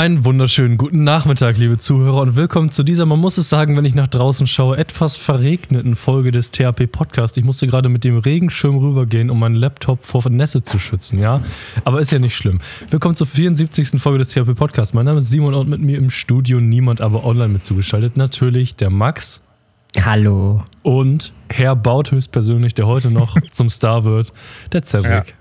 Einen wunderschönen guten Nachmittag, liebe Zuhörer, und willkommen zu dieser, man muss es sagen, wenn ich nach draußen schaue, etwas verregneten Folge des THP Podcast. Ich musste gerade mit dem Regenschirm rübergehen, um meinen Laptop vor Nässe zu schützen, ja? Aber ist ja nicht schlimm. Willkommen zur 74. Folge des THP Podcasts. Mein Name ist Simon und mit mir im Studio niemand, aber online mit zugeschaltet. Natürlich der Max. Hallo. Und Herr Baut höchstpersönlich, der heute noch zum Star wird, der Cedric. Ja.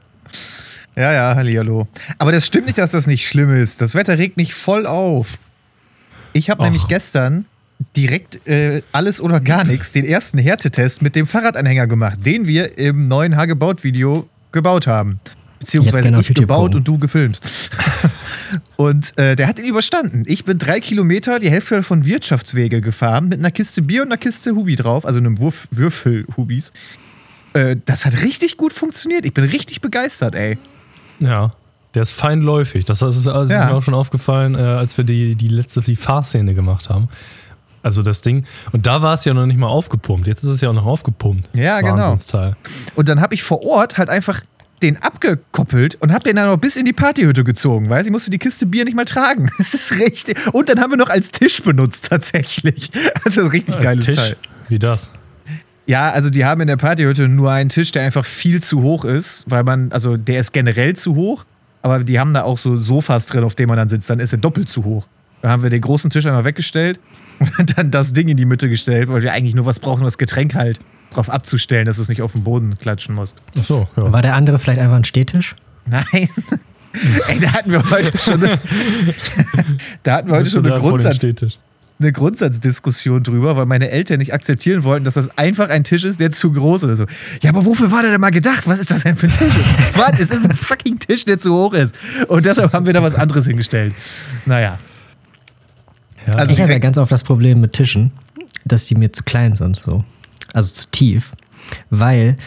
Ja, ja, hallihallo. Aber das stimmt nicht, dass das nicht schlimm ist. Das Wetter regt mich voll auf. Ich habe nämlich gestern direkt äh, alles oder gar nichts den ersten Härtetest mit dem Fahrradanhänger gemacht, den wir im neuen Hagebaut-Video gebaut haben. Beziehungsweise genau ich gebaut und du gefilmt. und äh, der hat ihn überstanden. Ich bin drei Kilometer, die Hälfte von Wirtschaftswege gefahren, mit einer Kiste Bier und einer Kiste Hubi drauf, also einem Wurf Würfel-Hubis. Äh, das hat richtig gut funktioniert. Ich bin richtig begeistert, ey. Ja. Der ist feinläufig. Das, ist, also ja. ist mir auch schon aufgefallen, äh, als wir die, die letzte die Fahrszene gemacht haben. Also das Ding. Und da war es ja noch nicht mal aufgepumpt. Jetzt ist es ja auch noch aufgepumpt. Ja, genau. Und dann habe ich vor Ort halt einfach den abgekoppelt und habe den dann noch bis in die Partyhütte gezogen, weil ich musste die Kiste Bier nicht mal tragen. Das ist richtig. Und dann haben wir noch als Tisch benutzt tatsächlich. Also richtig als geiles Tisch? Teil. Wie das? Ja, also die haben in der Partyhütte nur einen Tisch, der einfach viel zu hoch ist, weil man, also der ist generell zu hoch, aber die haben da auch so Sofas drin, auf denen man dann sitzt, dann ist er doppelt zu hoch. Dann haben wir den großen Tisch einmal weggestellt und dann das Ding in die Mitte gestellt, weil wir eigentlich nur was brauchen, das Getränk halt drauf abzustellen, dass du es nicht auf den Boden klatschen musst. Ach so, ja. War der andere vielleicht einfach ein Stehtisch? Nein. Ey, da hatten wir heute schon eine, da hatten wir heute schon eine Grundsatz, eine Grundsatzdiskussion drüber, weil meine Eltern nicht akzeptieren wollten, dass das einfach ein Tisch ist, der zu groß ist. So, ja, aber wofür war der denn mal gedacht? Was ist das denn für ein Tisch? Was? Es ist ein fucking Tisch, der zu hoch ist. Und deshalb haben wir da was anderes hingestellt. Naja. Ja. Also ich habe ja ganz oft das Problem mit Tischen, dass die mir zu klein sind, so. Also zu tief. Weil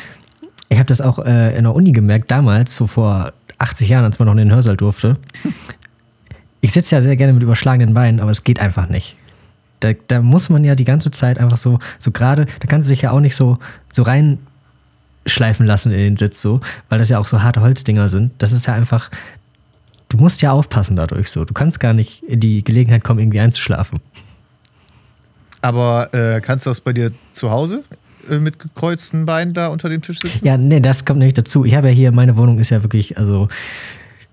ich habe das auch äh, in der Uni gemerkt, damals, so vor 80 Jahren, als man noch in den Hörsaal durfte. Ich sitze ja sehr gerne mit überschlagenen Beinen, aber es geht einfach nicht. Da, da muss man ja die ganze Zeit einfach so, so gerade, da kannst du dich ja auch nicht so, so reinschleifen lassen in den Sitz so, weil das ja auch so harte Holzdinger sind. Das ist ja einfach, du musst ja aufpassen dadurch so. Du kannst gar nicht in die Gelegenheit kommen, irgendwie einzuschlafen. Aber äh, kannst du das bei dir zu Hause äh, mit gekreuzten Beinen da unter dem Tisch sitzen? Ja, nee, das kommt nicht dazu. Ich habe ja hier, meine Wohnung ist ja wirklich, also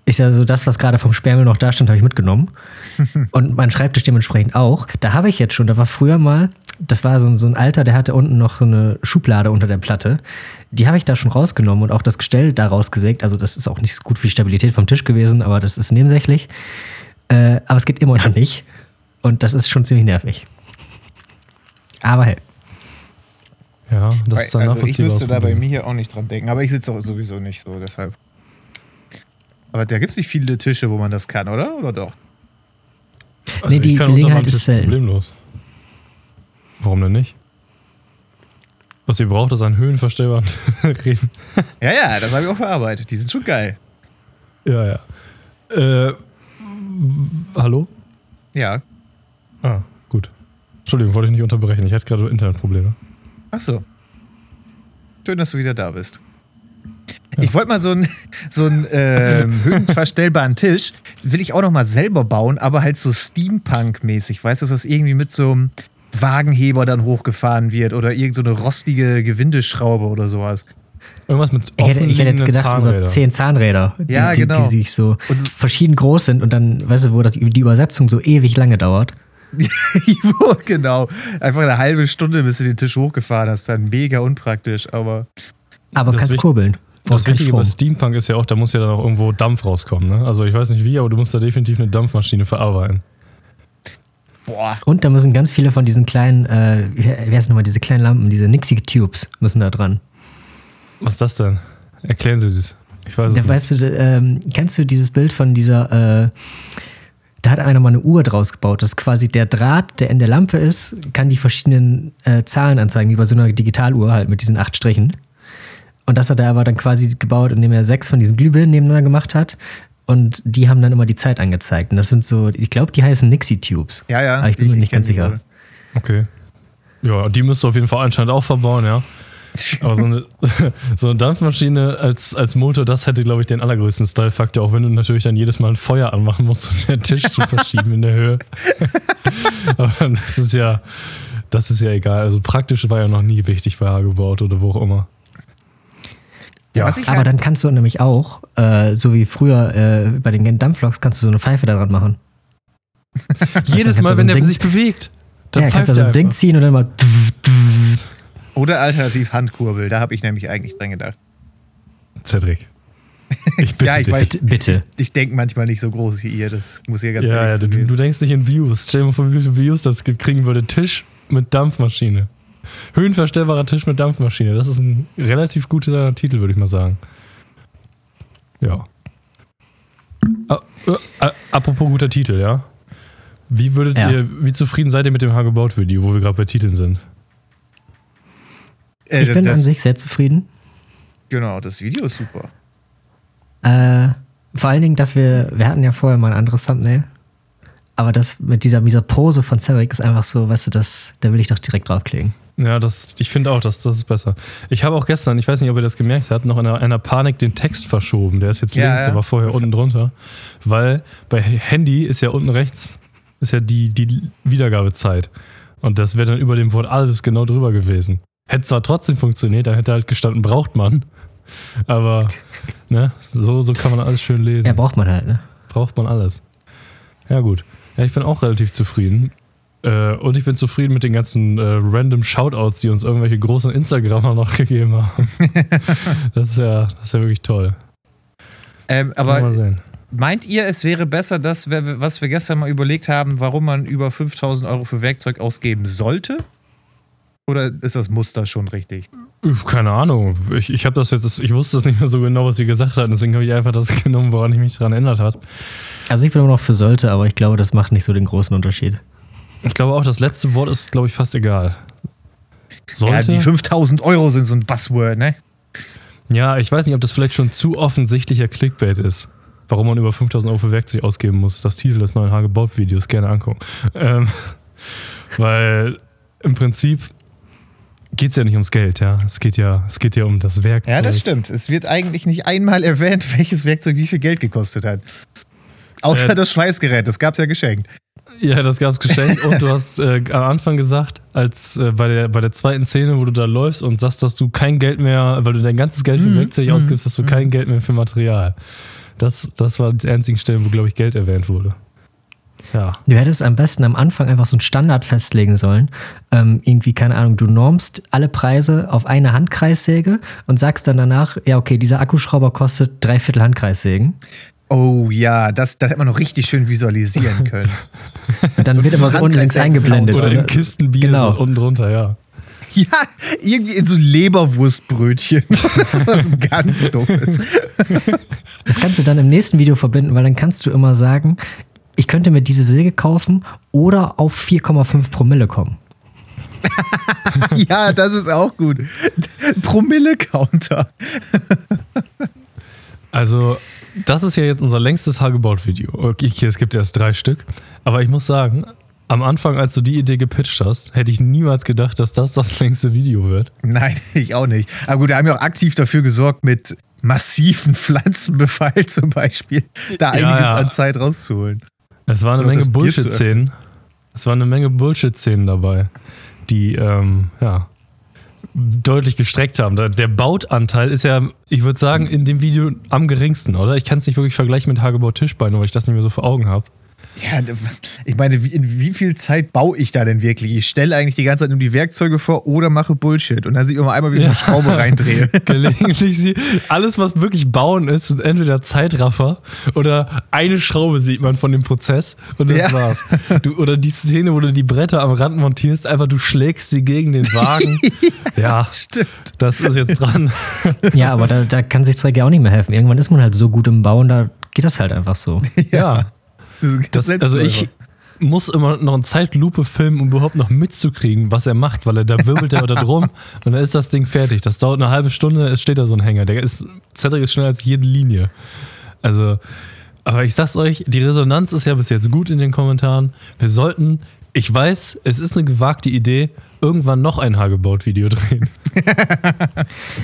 ist ja so das, was gerade vom Sperrmüll noch da stand, habe ich mitgenommen. Und mein Schreibtisch dementsprechend auch. Da habe ich jetzt schon, da war früher mal, das war so ein, so ein Alter, der hatte unten noch so eine Schublade unter der Platte. Die habe ich da schon rausgenommen und auch das Gestell da rausgesägt. Also das ist auch nicht so gut für die Stabilität vom Tisch gewesen, aber das ist nebensächlich. Äh, aber es geht immer noch nicht. Und das ist schon ziemlich nervig. Aber hey. Ja, das ist dann Also ich müsste da bei mir hier auch nicht dran denken, aber ich sitze auch sowieso nicht so, deshalb. Aber da gibt es nicht viele Tische, wo man das kann, oder? Oder doch? Also nee, die Gelegenheit ist selten. Problemlos. Warum denn nicht? Was ihr braucht, ist ein höhenverstellbaren Riemen. ja, ja, das habe ich auch verarbeitet. Die sind schon geil. Ja, ja. Äh, hallo? Ja. Ah, gut. Entschuldigung, wollte ich nicht unterbrechen. Ich hatte gerade Internetprobleme. Ach so. Schön, dass du wieder da bist. Ich wollte mal so einen so ähm, höhenverstellbaren Tisch, will ich auch noch mal selber bauen, aber halt so Steampunk-mäßig. Weißt du, dass das irgendwie mit so einem Wagenheber dann hochgefahren wird oder irgendeine so rostige Gewindeschraube oder sowas. Irgendwas mit ich hätte, ich hätte jetzt gedacht Zahnräder. über zehn Zahnräder, die, ja, genau. die, die sich so verschieden groß sind und dann, weißt du, wo das, die Übersetzung so ewig lange dauert. genau. Einfach eine halbe Stunde, bis du den Tisch hochgefahren hast. Dann mega unpraktisch, aber. Aber kannst kurbeln. Das Wichtige bei Steampunk ist ja auch, da muss ja dann auch irgendwo Dampf rauskommen. Ne? Also ich weiß nicht wie, aber du musst da definitiv eine Dampfmaschine verarbeiten. Boah. Und da müssen ganz viele von diesen kleinen, äh, wie heißt nochmal, diese kleinen Lampen, diese Nixie-Tubes müssen da dran. Was ist das denn? Erklären Sie es. Ich weiß es da, nicht. Weißt du, ähm, kennst du dieses Bild von dieser, äh, da hat einer mal eine Uhr draus gebaut. Das ist quasi der Draht, der in der Lampe ist, kann die verschiedenen äh, Zahlen anzeigen, wie bei so einer Digitaluhr halt mit diesen acht Strichen. Und das hat er aber dann quasi gebaut, indem er sechs von diesen Glühbirnen nebeneinander gemacht hat. Und die haben dann immer die Zeit angezeigt. Und das sind so, ich glaube, die heißen Nixie-Tubes. Ja, ja. Aber ich bin mir nicht ganz sicher. Okay. Ja, die müsst du auf jeden Fall anscheinend auch verbauen, ja. Aber so eine, so eine Dampfmaschine als, als Motor, das hätte, glaube ich, den allergrößten Style-Faktor, auch wenn du natürlich dann jedes Mal ein Feuer anmachen musst, um den Tisch zu verschieben in der Höhe. Aber das ist ja, das ist ja egal. Also praktisch war ja noch nie wichtig bei Hagebaut oder wo auch immer. Ja, aber halt dann kannst du nämlich auch, äh, so wie früher äh, bei den Dampfloks, kannst du so eine Pfeife daran machen. Jedes Mal, wenn der Ding sich bewegt. Dann ja, kannst du so ein Ding ziehen und dann mal. Oder alternativ Handkurbel, da habe ich nämlich eigentlich dran gedacht. Cedric. Ich bitte, ja, ich weiß, bitte. Ich, ich denke manchmal nicht so groß wie ihr, das muss ja ganz ja, ehrlich ja, du, du, denkst nicht in Views. Stell dir mal vor, wie viele Views das kriegen würde. Tisch mit Dampfmaschine. Höhenverstellbarer Tisch mit Dampfmaschine. Das ist ein relativ guter Titel, würde ich mal sagen. Ja. Ah, äh, äh, apropos guter Titel, ja. Wie würdet ja. ihr, wie zufrieden seid ihr mit dem Hagebaut-Video, wo wir gerade bei Titeln sind? Äh, ich bin das, an sich sehr zufrieden. Genau, das Video ist super. Äh, vor allen Dingen, dass wir, wir hatten ja vorher mal ein anderes Thumbnail, aber das mit dieser, dieser Pose von Cedric ist einfach so, weißt du, das, da will ich doch direkt draufkleben. Ja, das, ich finde auch, dass das ist besser. Ich habe auch gestern, ich weiß nicht, ob ihr das gemerkt habt, noch in einer, einer Panik den Text verschoben. Der ist jetzt ja, links, ja. der war vorher das unten drunter. Weil bei Handy ist ja unten rechts ist ja die, die Wiedergabezeit. Und das wäre dann über dem Wort alles genau drüber gewesen. Hätte zwar trotzdem funktioniert, da hätte halt gestanden, braucht man. Aber ne, so, so kann man alles schön lesen. Ja, braucht man halt, ne? Braucht man alles. Ja, gut. Ja, ich bin auch relativ zufrieden. Äh, und ich bin zufrieden mit den ganzen äh, random Shoutouts, die uns irgendwelche großen Instagrammer noch gegeben haben. das, ist ja, das ist ja wirklich toll. Ähm, aber mal sehen. Meint ihr, es wäre besser, das, was wir gestern mal überlegt haben, warum man über 5000 Euro für Werkzeug ausgeben sollte? Oder ist das Muster schon richtig? Keine Ahnung. Ich, ich habe das jetzt, ich wusste es nicht mehr so genau, was wir gesagt hatten. Deswegen habe ich einfach das genommen, woran ich mich daran erinnert habe. Also ich bin immer noch für sollte, aber ich glaube, das macht nicht so den großen Unterschied. Ich glaube auch, das letzte Wort ist, glaube ich, fast egal. Sollte? Ja, die 5000 Euro sind so ein Buzzword, ne? Ja, ich weiß nicht, ob das vielleicht schon zu offensichtlicher Clickbait ist warum man über 5000 Euro für Werkzeug ausgeben muss. Das Titel des neuen Hagebaut-Videos gerne angucken. Ähm, weil im Prinzip geht es ja nicht ums Geld, ja. Es geht ja, es geht ja um das Werkzeug. Ja, das stimmt. Es wird eigentlich nicht einmal erwähnt, welches Werkzeug wie viel Geld gekostet hat. Außer äh, das Schweißgerät, das gab es ja geschenkt. Ja, das gab es geschenkt und du hast äh, am Anfang gesagt, als äh, bei, der, bei der zweiten Szene, wo du da läufst und sagst, dass du kein Geld mehr, weil du dein ganzes Geld für mhm. Werkzeug mhm. ausgibst, hast du mhm. kein Geld mehr für Material. Das, das war die einzigen Stellen, wo, glaube ich, Geld erwähnt wurde. Ja. Du hättest am besten am Anfang einfach so einen Standard festlegen sollen. Ähm, irgendwie, keine Ahnung, du normst alle Preise auf eine Handkreissäge und sagst dann danach, ja, okay, dieser Akkuschrauber kostet drei Viertel Handkreissägen. Oh ja, das, das hätte man noch richtig schön visualisieren können. dann so wird immer so unten links eingeblendet. Oder in Kistenbier genau. so unten drunter, ja. Ja, irgendwie in so Leberwurstbrötchen. Das ist was ganz Dummes. Das kannst du dann im nächsten Video verbinden, weil dann kannst du immer sagen, ich könnte mir diese Säge kaufen oder auf 4,5 Promille kommen. ja, das ist auch gut. Promille-Counter. also, das ist ja jetzt unser längstes Hagebaut-Video. Okay, es gibt erst drei Stück. Aber ich muss sagen, am Anfang, als du die Idee gepitcht hast, hätte ich niemals gedacht, dass das das längste Video wird. Nein, ich auch nicht. Aber gut, wir haben ja auch aktiv dafür gesorgt, mit massiven Pflanzenbefall zum Beispiel, da ja, einiges ja. an Zeit rauszuholen. Es war eine Menge Bullshit-Szenen. Es war eine Menge Bullshit-Szenen dabei, die, ähm, ja, deutlich gestreckt haben. Der Bautanteil ist ja, ich würde sagen, in dem Video am geringsten, oder? Ich kann es nicht wirklich vergleichen mit Hagebau Tischbein, weil ich das nicht mehr so vor Augen habe. Ja, ich meine, in wie viel Zeit baue ich da denn wirklich? Ich stelle eigentlich die ganze Zeit nur die Werkzeuge vor oder mache Bullshit. Und dann sieht man mal einmal, wie ich eine Schraube reindrehe. Gelegentlich sie, alles, was wirklich bauen ist, sind entweder Zeitraffer oder eine Schraube sieht man von dem Prozess und das ja. war's. Du, oder die Szene, wo du die Bretter am Rand montierst, einfach du schlägst sie gegen den Wagen. ja, stimmt. Das ist jetzt dran. ja, aber da, da kann sich Träger auch nicht mehr helfen. Irgendwann ist man halt so gut im Bauen, da geht das halt einfach so. ja. Das, also ich muss immer noch eine Zeitlupe filmen, um überhaupt noch mitzukriegen, was er macht, weil er da wirbelt er da drum und dann ist das Ding fertig. Das dauert eine halbe Stunde, es steht da so ein Hänger. Der ist, Cedric ist schneller als jede Linie. Also, aber ich sag's euch, die Resonanz ist ja bis jetzt gut in den Kommentaren. Wir sollten Ich weiß, es ist eine gewagte Idee, irgendwann noch ein Hagebaut-Video drehen.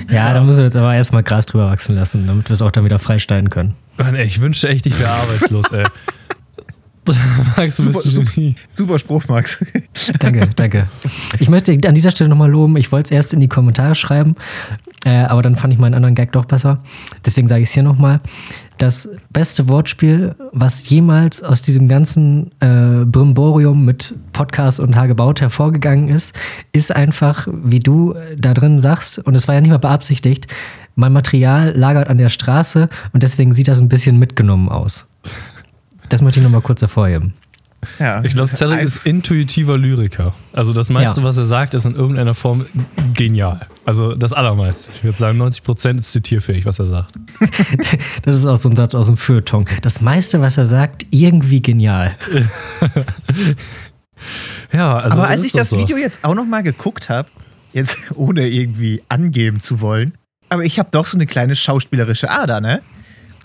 ja, da müssen wir jetzt aber erstmal Gras drüber wachsen lassen, damit wir es auch dann wieder freischneiden können. Mann, ey, ich wünschte echt, ich wäre arbeitslos, ey. Max, super, bist super, super Spruch, Max. danke, danke. Ich möchte an dieser Stelle nochmal loben, ich wollte es erst in die Kommentare schreiben, äh, aber dann fand ich meinen anderen Gag doch besser. Deswegen sage ich es hier nochmal. Das beste Wortspiel, was jemals aus diesem ganzen äh, Brimborium mit Podcast und Hagebaut hervorgegangen ist, ist einfach, wie du da drin sagst, und es war ja nicht mal beabsichtigt, mein Material lagert an der Straße und deswegen sieht das ein bisschen mitgenommen aus. Das möchte ich nochmal kurz hervorheben. Ja, ich glaube, Cedric ist intuitiver Lyriker. Also das meiste, ja. was er sagt, ist in irgendeiner Form genial. Also das allermeiste. Ich würde sagen, 90 Prozent ist zitierfähig, was er sagt. das ist auch so ein Satz aus dem Feuilleton. Das meiste, was er sagt, irgendwie genial. ja, also Aber als ich das so. Video jetzt auch nochmal geguckt habe, jetzt ohne irgendwie angeben zu wollen, aber ich habe doch so eine kleine schauspielerische Ader, ne?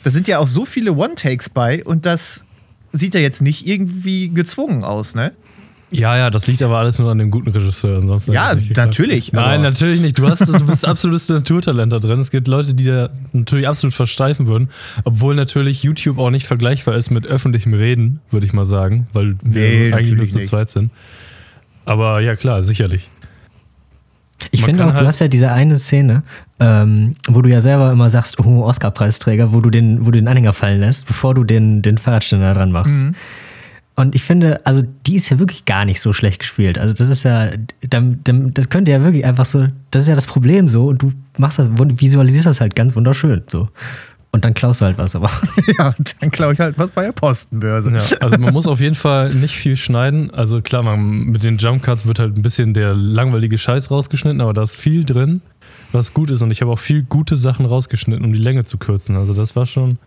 Da sind ja auch so viele One-Takes bei und das sieht ja jetzt nicht irgendwie gezwungen aus, ne? Ja, ja, das liegt aber alles nur an dem guten Regisseur. Ansonsten ja, natürlich. Nein, natürlich nicht. Du, hast, du bist absolutes Naturtalent da drin. Es gibt Leute, die da natürlich absolut versteifen würden. Obwohl natürlich YouTube auch nicht vergleichbar ist mit öffentlichem Reden, würde ich mal sagen. Weil nee, wir eigentlich nur zu zweit sind. Aber ja, klar, sicherlich. Ich finde auch, halt du hast ja diese eine Szene, ähm, wo du ja selber immer sagst, oh, Oscar-Preisträger, wo du den, wo du den Anhänger fallen lässt, bevor du den, den Fahrradständer dran machst. Mhm. Und ich finde, also die ist ja wirklich gar nicht so schlecht gespielt. Also das ist ja, das könnte ja wirklich einfach so, das ist ja das Problem so und du machst das, visualisierst das halt ganz wunderschön so. Und dann klaust du halt was, aber. ja, dann klaue ich halt was bei der Postenbörse. Ja, also man muss auf jeden Fall nicht viel schneiden. Also klar, man, mit den Jump Cuts wird halt ein bisschen der langweilige Scheiß rausgeschnitten, aber da ist viel drin, was gut ist. Und ich habe auch viel gute Sachen rausgeschnitten, um die Länge zu kürzen. Also das war schon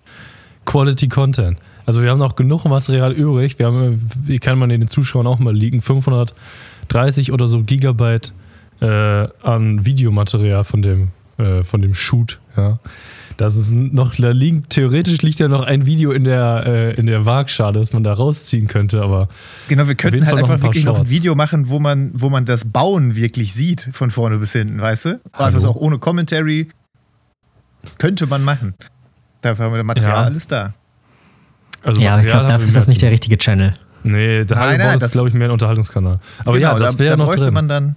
Quality Content. Also wir haben noch genug Material übrig. Wir haben, wie kann man den Zuschauern auch mal liegen, 530 oder so Gigabyte äh, an Videomaterial von dem, äh, von dem Shoot. Ja. Das ist noch, da liegt, theoretisch liegt ja noch ein Video in der, äh, in der Waagschale, das man da rausziehen könnte, aber. Genau, wir könnten halt einfach wirklich Shorts. noch ein Video machen, wo man, wo man das Bauen wirklich sieht, von vorne bis hinten, weißt du? Einfach so auch ohne Commentary. Könnte man machen. Dafür haben wir das Material ja. alles da. Also ja, aber ich glaube, dafür ist das nicht der richtige Channel. Nee, der nein, nein, ist, glaube ich, mehr ein Unterhaltungskanal. Aber genau, ja, das wäre da, da noch bräuchte drin. man dann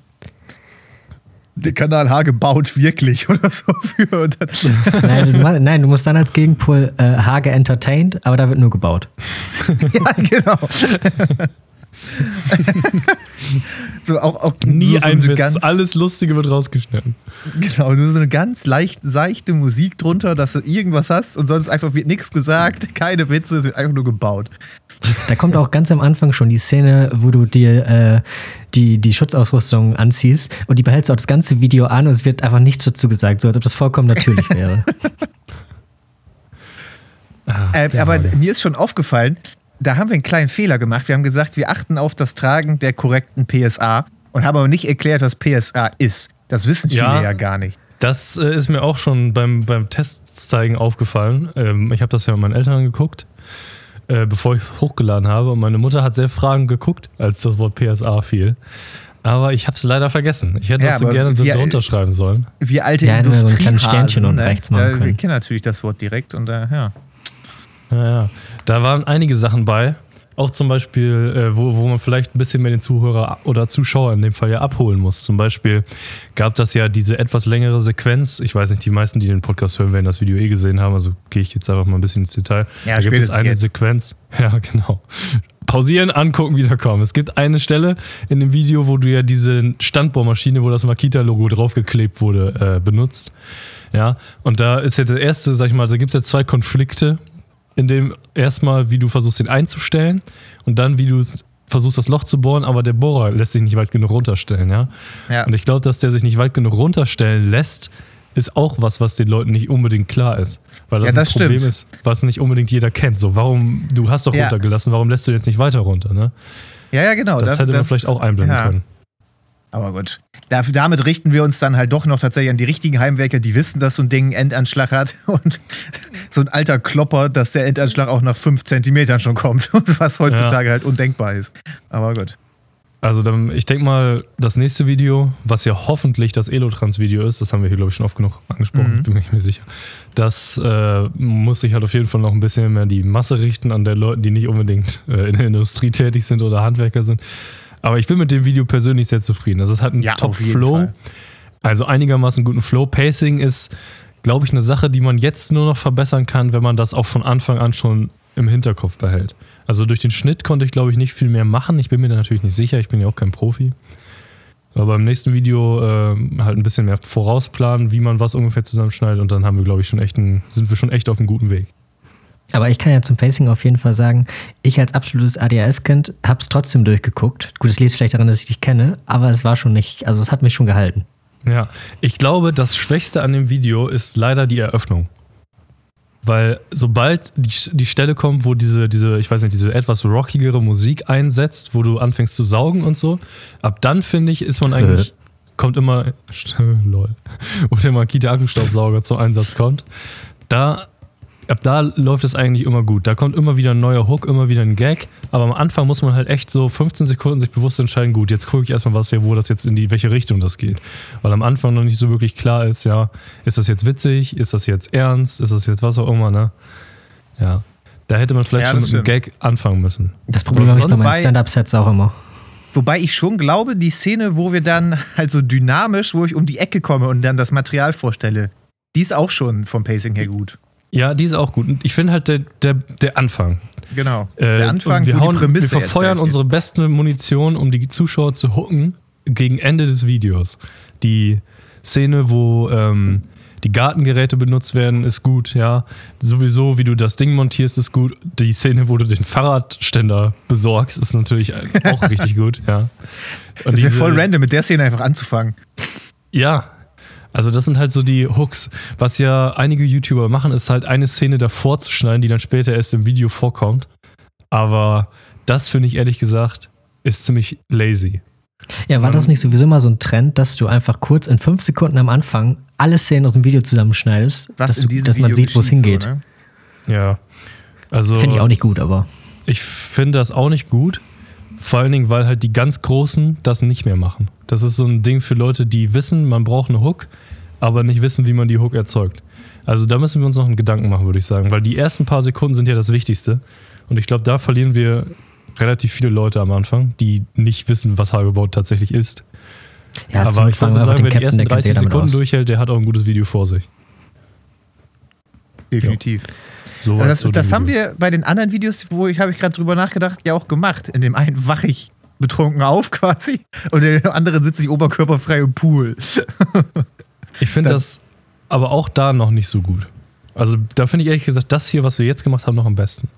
den Kanal H gebaut wirklich oder so für. nein, du, nein, du musst dann als Gegenpol äh, Hage entertained, aber da wird nur gebaut. ja, genau. so auch, auch nie so ein so Witz, ganz, alles Lustige wird rausgeschnitten. Genau, nur so eine ganz leicht seichte Musik drunter, dass du irgendwas hast und sonst einfach wird nichts gesagt, keine Witze, es wird einfach nur gebaut. Da kommt auch ganz am Anfang schon die Szene, wo du dir äh, die, die Schutzausrüstung anziehst und die behältst du auch das ganze Video an und es wird einfach nichts dazu gesagt, so als ob das vollkommen natürlich wäre. ah, äh, aber mir ist schon aufgefallen, da haben wir einen kleinen Fehler gemacht. Wir haben gesagt, wir achten auf das Tragen der korrekten PSA und haben aber nicht erklärt, was PSA ist. Das wissen viele ja, ja gar nicht. Das äh, ist mir auch schon beim, beim Testzeigen aufgefallen. Ähm, ich habe das ja mit meinen Eltern geguckt, äh, bevor ich es hochgeladen habe. Und meine Mutter hat sehr fragend geguckt, als das Wort PSA fiel. Aber ich habe es leider vergessen. Ich hätte ja, das so gerne wir, drunter schreiben sollen. Wir alte ja, Industrie so ein Sternchen und ne? rechts machen da, Wir kennen natürlich das Wort direkt und äh, ja. Ja, ja. Da waren einige Sachen bei. Auch zum Beispiel, äh, wo, wo man vielleicht ein bisschen mehr den Zuhörer oder Zuschauer in dem Fall ja abholen muss. Zum Beispiel gab das ja diese etwas längere Sequenz. Ich weiß nicht, die meisten, die den Podcast hören, werden das Video eh gesehen haben. Also gehe ich jetzt einfach mal ein bisschen ins Detail. Ja, da gibt es eine jetzt. Sequenz. Ja, genau. Pausieren, angucken, wiederkommen. Es gibt eine Stelle in dem Video, wo du ja diese Standbohrmaschine, wo das Makita-Logo draufgeklebt wurde, äh, benutzt. Ja, und da ist ja der erste, sag ich mal, da gibt es ja zwei Konflikte in dem erstmal, wie du versuchst, ihn einzustellen und dann, wie du versuchst, das Loch zu bohren, aber der Bohrer lässt sich nicht weit genug runterstellen, ja. ja. Und ich glaube, dass der sich nicht weit genug runterstellen lässt, ist auch was, was den Leuten nicht unbedingt klar ist. Weil das, ja, das ein Problem stimmt. ist, was nicht unbedingt jeder kennt. So, warum, du hast doch ja. runtergelassen, warum lässt du jetzt nicht weiter runter, ne? Ja, ja, genau. Das, das hätte man das, vielleicht auch einblenden können. Aber gut. damit richten wir uns dann halt doch noch tatsächlich an die richtigen Heimwerker, die wissen, dass so ein Ding einen Endanschlag hat und so ein alter Klopper, dass der Endanschlag auch nach fünf Zentimetern schon kommt, was heutzutage ja. halt undenkbar ist. Aber gut. Also dann, ich denke mal, das nächste Video, was ja hoffentlich das Elotrans-Video ist, das haben wir hier, glaube ich, schon oft genug angesprochen, mhm. bin mir nicht mehr sicher. Das äh, muss sich halt auf jeden Fall noch ein bisschen mehr die Masse richten an der Leute, die nicht unbedingt äh, in der Industrie tätig sind oder Handwerker sind. Aber ich bin mit dem Video persönlich sehr zufrieden. Also es hat einen ja, Top-Flow, also einigermaßen guten Flow. Pacing ist, glaube ich, eine Sache, die man jetzt nur noch verbessern kann, wenn man das auch von Anfang an schon im Hinterkopf behält. Also durch den Schnitt konnte ich, glaube ich, nicht viel mehr machen. Ich bin mir da natürlich nicht sicher, ich bin ja auch kein Profi. Aber beim nächsten Video äh, halt ein bisschen mehr vorausplanen, wie man was ungefähr zusammenschneidet und dann haben wir, glaube ich, schon echt einen, sind wir schon echt auf einem guten Weg. Aber ich kann ja zum Pacing auf jeden Fall sagen, ich als absolutes ADHS-Kind habe es trotzdem durchgeguckt. Gut, es liegt vielleicht daran, dass ich dich kenne, aber es war schon nicht, also es hat mich schon gehalten. Ja, ich glaube, das Schwächste an dem Video ist leider die Eröffnung. Weil sobald die, die Stelle kommt, wo diese, diese, ich weiß nicht, diese etwas rockigere Musik einsetzt, wo du anfängst zu saugen und so, ab dann finde ich, ist man eigentlich, kommt immer, lol, wo der Makita-Akkustaubsauger zum Einsatz kommt. Da ab da läuft es eigentlich immer gut. Da kommt immer wieder ein neuer Hook, immer wieder ein Gag. Aber am Anfang muss man halt echt so 15 Sekunden sich bewusst entscheiden, gut, jetzt gucke ich erstmal, was hier, wo das jetzt in die, welche Richtung das geht. Weil am Anfang noch nicht so wirklich klar ist, ja, ist das jetzt witzig, ist das jetzt ernst, ist das jetzt was auch immer, ne? Ja. Da hätte man vielleicht ja, schon mit einem Gag anfangen müssen. Das Problem habe ich bei meinen Stand-Up-Sets auch immer. Wobei ich schon glaube, die Szene, wo wir dann halt so dynamisch, wo ich um die Ecke komme und dann das Material vorstelle, die ist auch schon vom Pacing her gut. Ja, die ist auch gut. Ich finde halt der, der, der Anfang. Genau. Äh, der Anfang, wir, hauen, wir verfeuern unsere beste Munition, um die Zuschauer zu hooken, gegen Ende des Videos. Die Szene, wo ähm, die Gartengeräte benutzt werden, ist gut, ja. Sowieso, wie du das Ding montierst, ist gut. Die Szene, wo du den Fahrradständer besorgst, ist natürlich auch richtig gut, ja. Und das wäre voll random, mit der Szene einfach anzufangen. Ja, also das sind halt so die Hooks. Was ja einige YouTuber machen, ist halt eine Szene davor zu schneiden, die dann später erst im Video vorkommt. Aber das finde ich ehrlich gesagt ist ziemlich lazy. Ja, war das nicht sowieso mal so ein Trend, dass du einfach kurz in fünf Sekunden am Anfang alle Szenen aus dem Video zusammenschneidest, Was dass, du, dass man sieht, wo es hingeht? So, ne? Ja. Also. Finde ich auch nicht gut, aber. Ich finde das auch nicht gut. Vor allen Dingen, weil halt die ganz Großen das nicht mehr machen. Das ist so ein Ding für Leute, die wissen, man braucht eine Hook, aber nicht wissen, wie man die Hook erzeugt. Also da müssen wir uns noch einen Gedanken machen, würde ich sagen, weil die ersten paar Sekunden sind ja das Wichtigste. Und ich glaube, da verlieren wir relativ viele Leute am Anfang, die nicht wissen, was Hagebaut tatsächlich ist. Ja, aber ich würde sagen, wer die ersten 30 Sekunden durchhält, der hat auch ein gutes Video vor sich. Definitiv. Ja. So das, das haben wir bei den anderen Videos, wo ich habe ich gerade drüber nachgedacht, ja auch gemacht. In dem einen wache ich betrunken auf quasi und in dem anderen sitze ich oberkörperfrei im Pool. ich finde das aber auch da noch nicht so gut. Also da finde ich ehrlich gesagt das hier, was wir jetzt gemacht haben, noch am besten.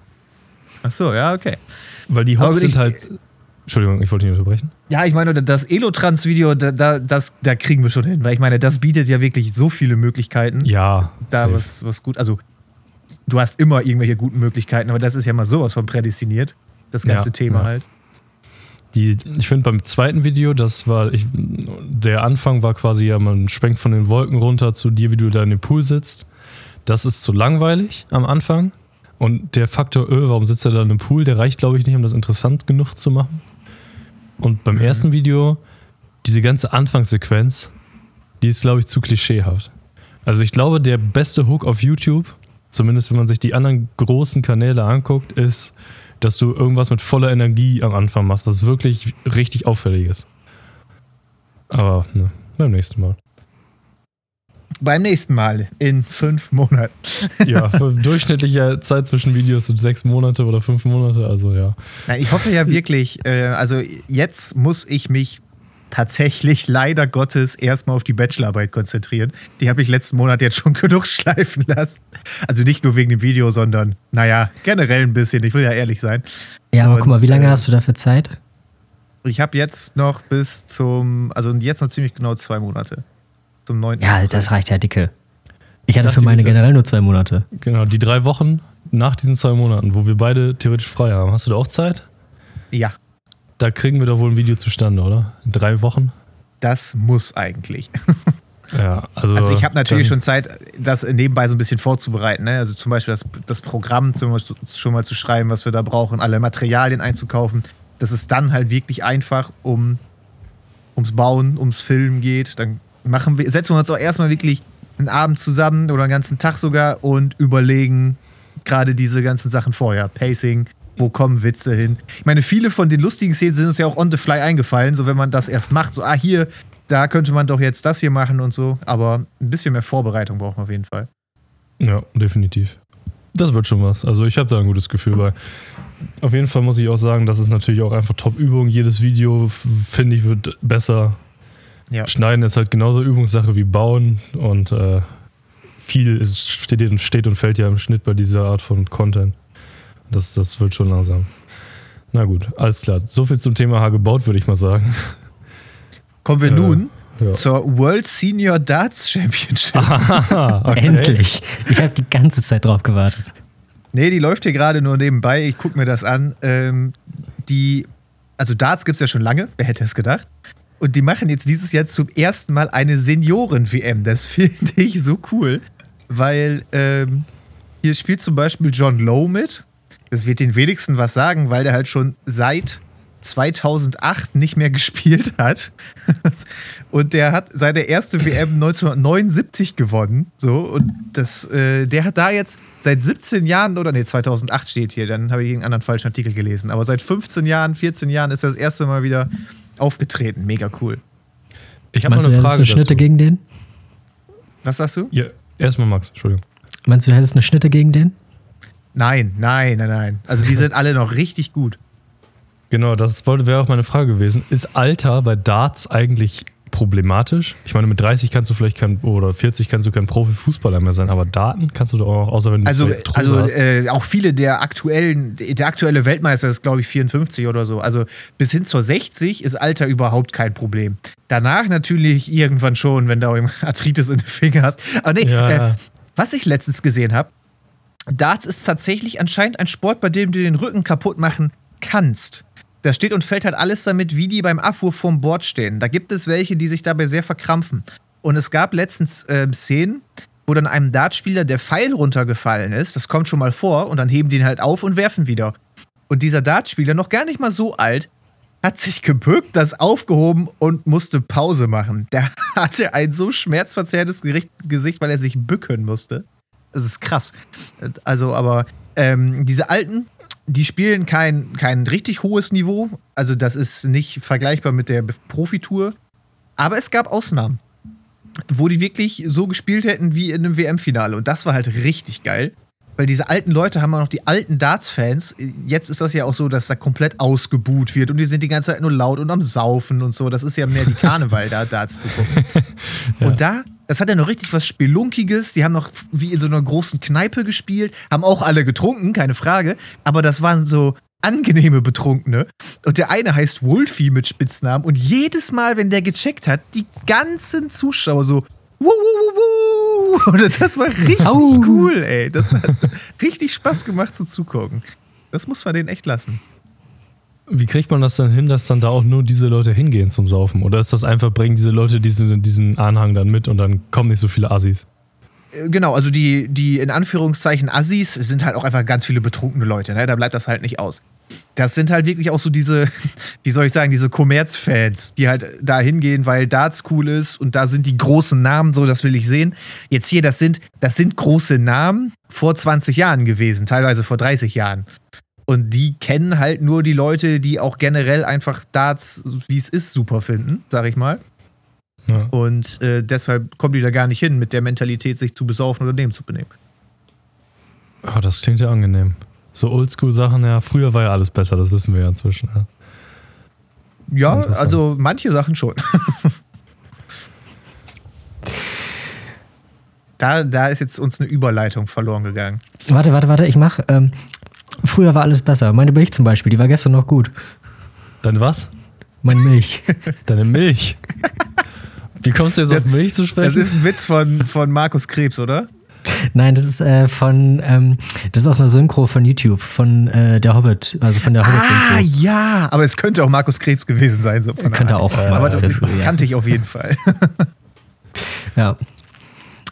Ach so, ja, okay. Weil die Hops sind halt. Entschuldigung, ich wollte nicht unterbrechen. Ja, ich meine, das Elotrans-Video, da, da, das, da kriegen wir schon hin, weil ich meine, das bietet ja wirklich so viele Möglichkeiten. Ja. Da was, was gut, also du hast immer irgendwelche guten Möglichkeiten, aber das ist ja mal sowas von prädestiniert, das ganze ja, Thema ja. halt. Die, ich finde beim zweiten Video, das war, ich, der Anfang war quasi ja, man schwenkt von den Wolken runter zu dir, wie du da in dem Pool sitzt. Das ist zu langweilig am Anfang. Und der Faktor, öh, warum sitzt er da in einem Pool, der reicht, glaube ich, nicht, um das interessant genug zu machen. Und beim mhm. ersten Video, diese ganze Anfangssequenz, die ist, glaube ich, zu klischeehaft. Also ich glaube, der beste Hook auf YouTube zumindest wenn man sich die anderen großen Kanäle anguckt, ist, dass du irgendwas mit voller Energie am Anfang machst, was wirklich richtig auffällig ist. Aber ne, beim nächsten Mal. Beim nächsten Mal in fünf Monaten. ja, durchschnittliche Zeit zwischen Videos sind sechs Monate oder fünf Monate, also ja. Na, ich hoffe ja wirklich, äh, also jetzt muss ich mich tatsächlich leider Gottes erstmal auf die Bachelorarbeit konzentrieren. Die habe ich letzten Monat jetzt schon genug schleifen lassen. Also nicht nur wegen dem Video, sondern, naja, generell ein bisschen. Ich will ja ehrlich sein. Ja, aber Und, guck mal, wie lange äh, hast du dafür Zeit? Ich habe jetzt noch bis zum, also jetzt noch ziemlich genau zwei Monate. Zum 9. Ja, das reicht ja dicke. Ich hatte für meine generell nur zwei Monate. Genau, die drei Wochen nach diesen zwei Monaten, wo wir beide theoretisch frei haben. Hast du da auch Zeit? Ja. Da kriegen wir doch wohl ein Video zustande, oder? In drei Wochen? Das muss eigentlich. Ja, also, also ich habe natürlich schon Zeit, das nebenbei so ein bisschen vorzubereiten. Ne? Also zum Beispiel das, das Programm zum, schon mal zu schreiben, was wir da brauchen, alle Materialien einzukaufen. dass es dann halt wirklich einfach um, ums Bauen, ums Filmen geht. Dann machen wir, setzen wir uns auch erstmal wirklich einen Abend zusammen oder einen ganzen Tag sogar und überlegen gerade diese ganzen Sachen vorher. Pacing, wo kommen Witze hin? Ich meine, viele von den lustigen Szenen sind uns ja auch on the fly eingefallen, so wenn man das erst macht, so, ah, hier, da könnte man doch jetzt das hier machen und so. Aber ein bisschen mehr Vorbereitung braucht man auf jeden Fall. Ja, definitiv. Das wird schon was. Also ich habe da ein gutes Gefühl bei. Auf jeden Fall muss ich auch sagen, das ist natürlich auch einfach Top-Übung. Jedes Video, finde ich, wird besser. Ja. Schneiden ist halt genauso Übungssache wie Bauen und äh, viel ist, steht, steht und fällt ja im Schnitt bei dieser Art von Content. Das, das wird schon langsam. Na gut, alles klar. So viel zum Thema gebaut, würde ich mal sagen. Kommen wir äh, nun ja. zur World Senior Darts Championship. Aha, okay. Endlich. Ich habe die ganze Zeit drauf gewartet. Nee, die läuft hier gerade nur nebenbei. Ich gucke mir das an. Ähm, die, also Darts gibt es ja schon lange. Wer hätte es gedacht? Und die machen jetzt dieses Jahr zum ersten Mal eine Senioren-WM. Das finde ich so cool, weil ähm, hier spielt zum Beispiel John Lowe mit. Das wird den wenigsten was sagen, weil der halt schon seit 2008 nicht mehr gespielt hat. und der hat seine erste WM 1979 gewonnen. So, und das, äh, der hat da jetzt seit 17 Jahren, oder nee, 2008 steht hier, dann habe ich einen anderen falschen Artikel gelesen. Aber seit 15 Jahren, 14 Jahren ist er das erste Mal wieder aufgetreten. Mega cool. Ich habe mal eine du, Frage. Hast du Schnitte dazu. gegen den? Was sagst du? Ja, erstmal Max, Entschuldigung. Meinst du, du hättest eine Schnitte gegen den? Nein, nein, nein, nein. Also die sind alle noch richtig gut. Genau, das wäre auch meine Frage gewesen. Ist Alter bei Darts eigentlich problematisch? Ich meine, mit 30 kannst du vielleicht kein, oder 40 kannst du kein Profifußballer mehr sein, aber Daten kannst du doch auch, außer wenn du Also, also äh, auch viele der aktuellen, der aktuelle Weltmeister ist, glaube ich, 54 oder so. Also bis hin zur 60 ist Alter überhaupt kein Problem. Danach natürlich irgendwann schon, wenn du Arthritis in den Finger hast. Aber nee, ja. äh, was ich letztens gesehen habe, Darts ist tatsächlich anscheinend ein Sport, bei dem du den Rücken kaputt machen kannst. Da steht und fällt halt alles damit, wie die beim Abwurf vom Board stehen. Da gibt es welche, die sich dabei sehr verkrampfen. Und es gab letztens äh, Szenen, wo dann einem Dartspieler der Pfeil runtergefallen ist. Das kommt schon mal vor. Und dann heben die ihn halt auf und werfen wieder. Und dieser Dartspieler, noch gar nicht mal so alt, hat sich gebückt, das aufgehoben und musste Pause machen. Der hatte ein so schmerzverzerrtes Gesicht, weil er sich bücken musste. Das ist krass. Also, aber ähm, diese alten, die spielen kein, kein richtig hohes Niveau. Also, das ist nicht vergleichbar mit der Profitour. Aber es gab Ausnahmen, wo die wirklich so gespielt hätten wie in einem WM-Finale. Und das war halt richtig geil. Weil diese alten Leute haben auch noch die alten Darts-Fans. Jetzt ist das ja auch so, dass da komplett ausgebuht wird und die sind die ganze Zeit nur laut und am Saufen und so. Das ist ja mehr die Karneval, da Darts zu gucken. ja. Und da das hat ja noch richtig was Spelunkiges. Die haben noch wie in so einer großen Kneipe gespielt, haben auch alle getrunken, keine Frage. Aber das waren so angenehme Betrunkene. Und der eine heißt Wolfie mit Spitznamen. Und jedes Mal, wenn der gecheckt hat, die ganzen Zuschauer so. Wuh, wuh, wuh, Und das war richtig cool, ey. Das hat richtig Spaß gemacht zum Zugucken. Das muss man denen echt lassen. Wie kriegt man das dann hin, dass dann da auch nur diese Leute hingehen zum Saufen? Oder ist das einfach, bringen diese Leute diesen, diesen Anhang dann mit und dann kommen nicht so viele Assis? Äh, genau, also die, die in Anführungszeichen Assis sind halt auch einfach ganz viele betrunkene Leute, ne? Da bleibt das halt nicht aus. Das sind halt wirklich auch so diese, wie soll ich sagen, diese Kommerzfans, die halt da hingehen, weil Darts cool ist und da sind die großen Namen, so das will ich sehen. Jetzt hier, das sind, das sind große Namen vor 20 Jahren gewesen, teilweise vor 30 Jahren. Und die kennen halt nur die Leute, die auch generell einfach Darts, wie es ist, super finden, sag ich mal. Ja. Und äh, deshalb kommen die da gar nicht hin, mit der Mentalität, sich zu besaufen oder dem zu benehmen. Oh, das klingt ja angenehm. So Oldschool-Sachen, ja, früher war ja alles besser, das wissen wir ja inzwischen. Ja, ja also manche Sachen schon. da, da ist jetzt uns eine Überleitung verloren gegangen. Warte, warte, warte, ich mach. Ähm, Früher war alles besser. Meine Milch zum Beispiel, die war gestern noch gut. Deine was? Meine Milch. Deine Milch. Wie kommst du jetzt das, auf Milch zu sprechen? Das ist ein Witz von, von Markus Krebs, oder? Nein, das ist äh, von, ähm, das ist aus einer Synchro von YouTube, von äh, der Hobbit, also von der Hobbit Synchro. Ah, ja, aber es könnte auch Markus Krebs gewesen sein. So von könnte auch. Äh, aber das ja. kannte ich auf jeden Fall. ja.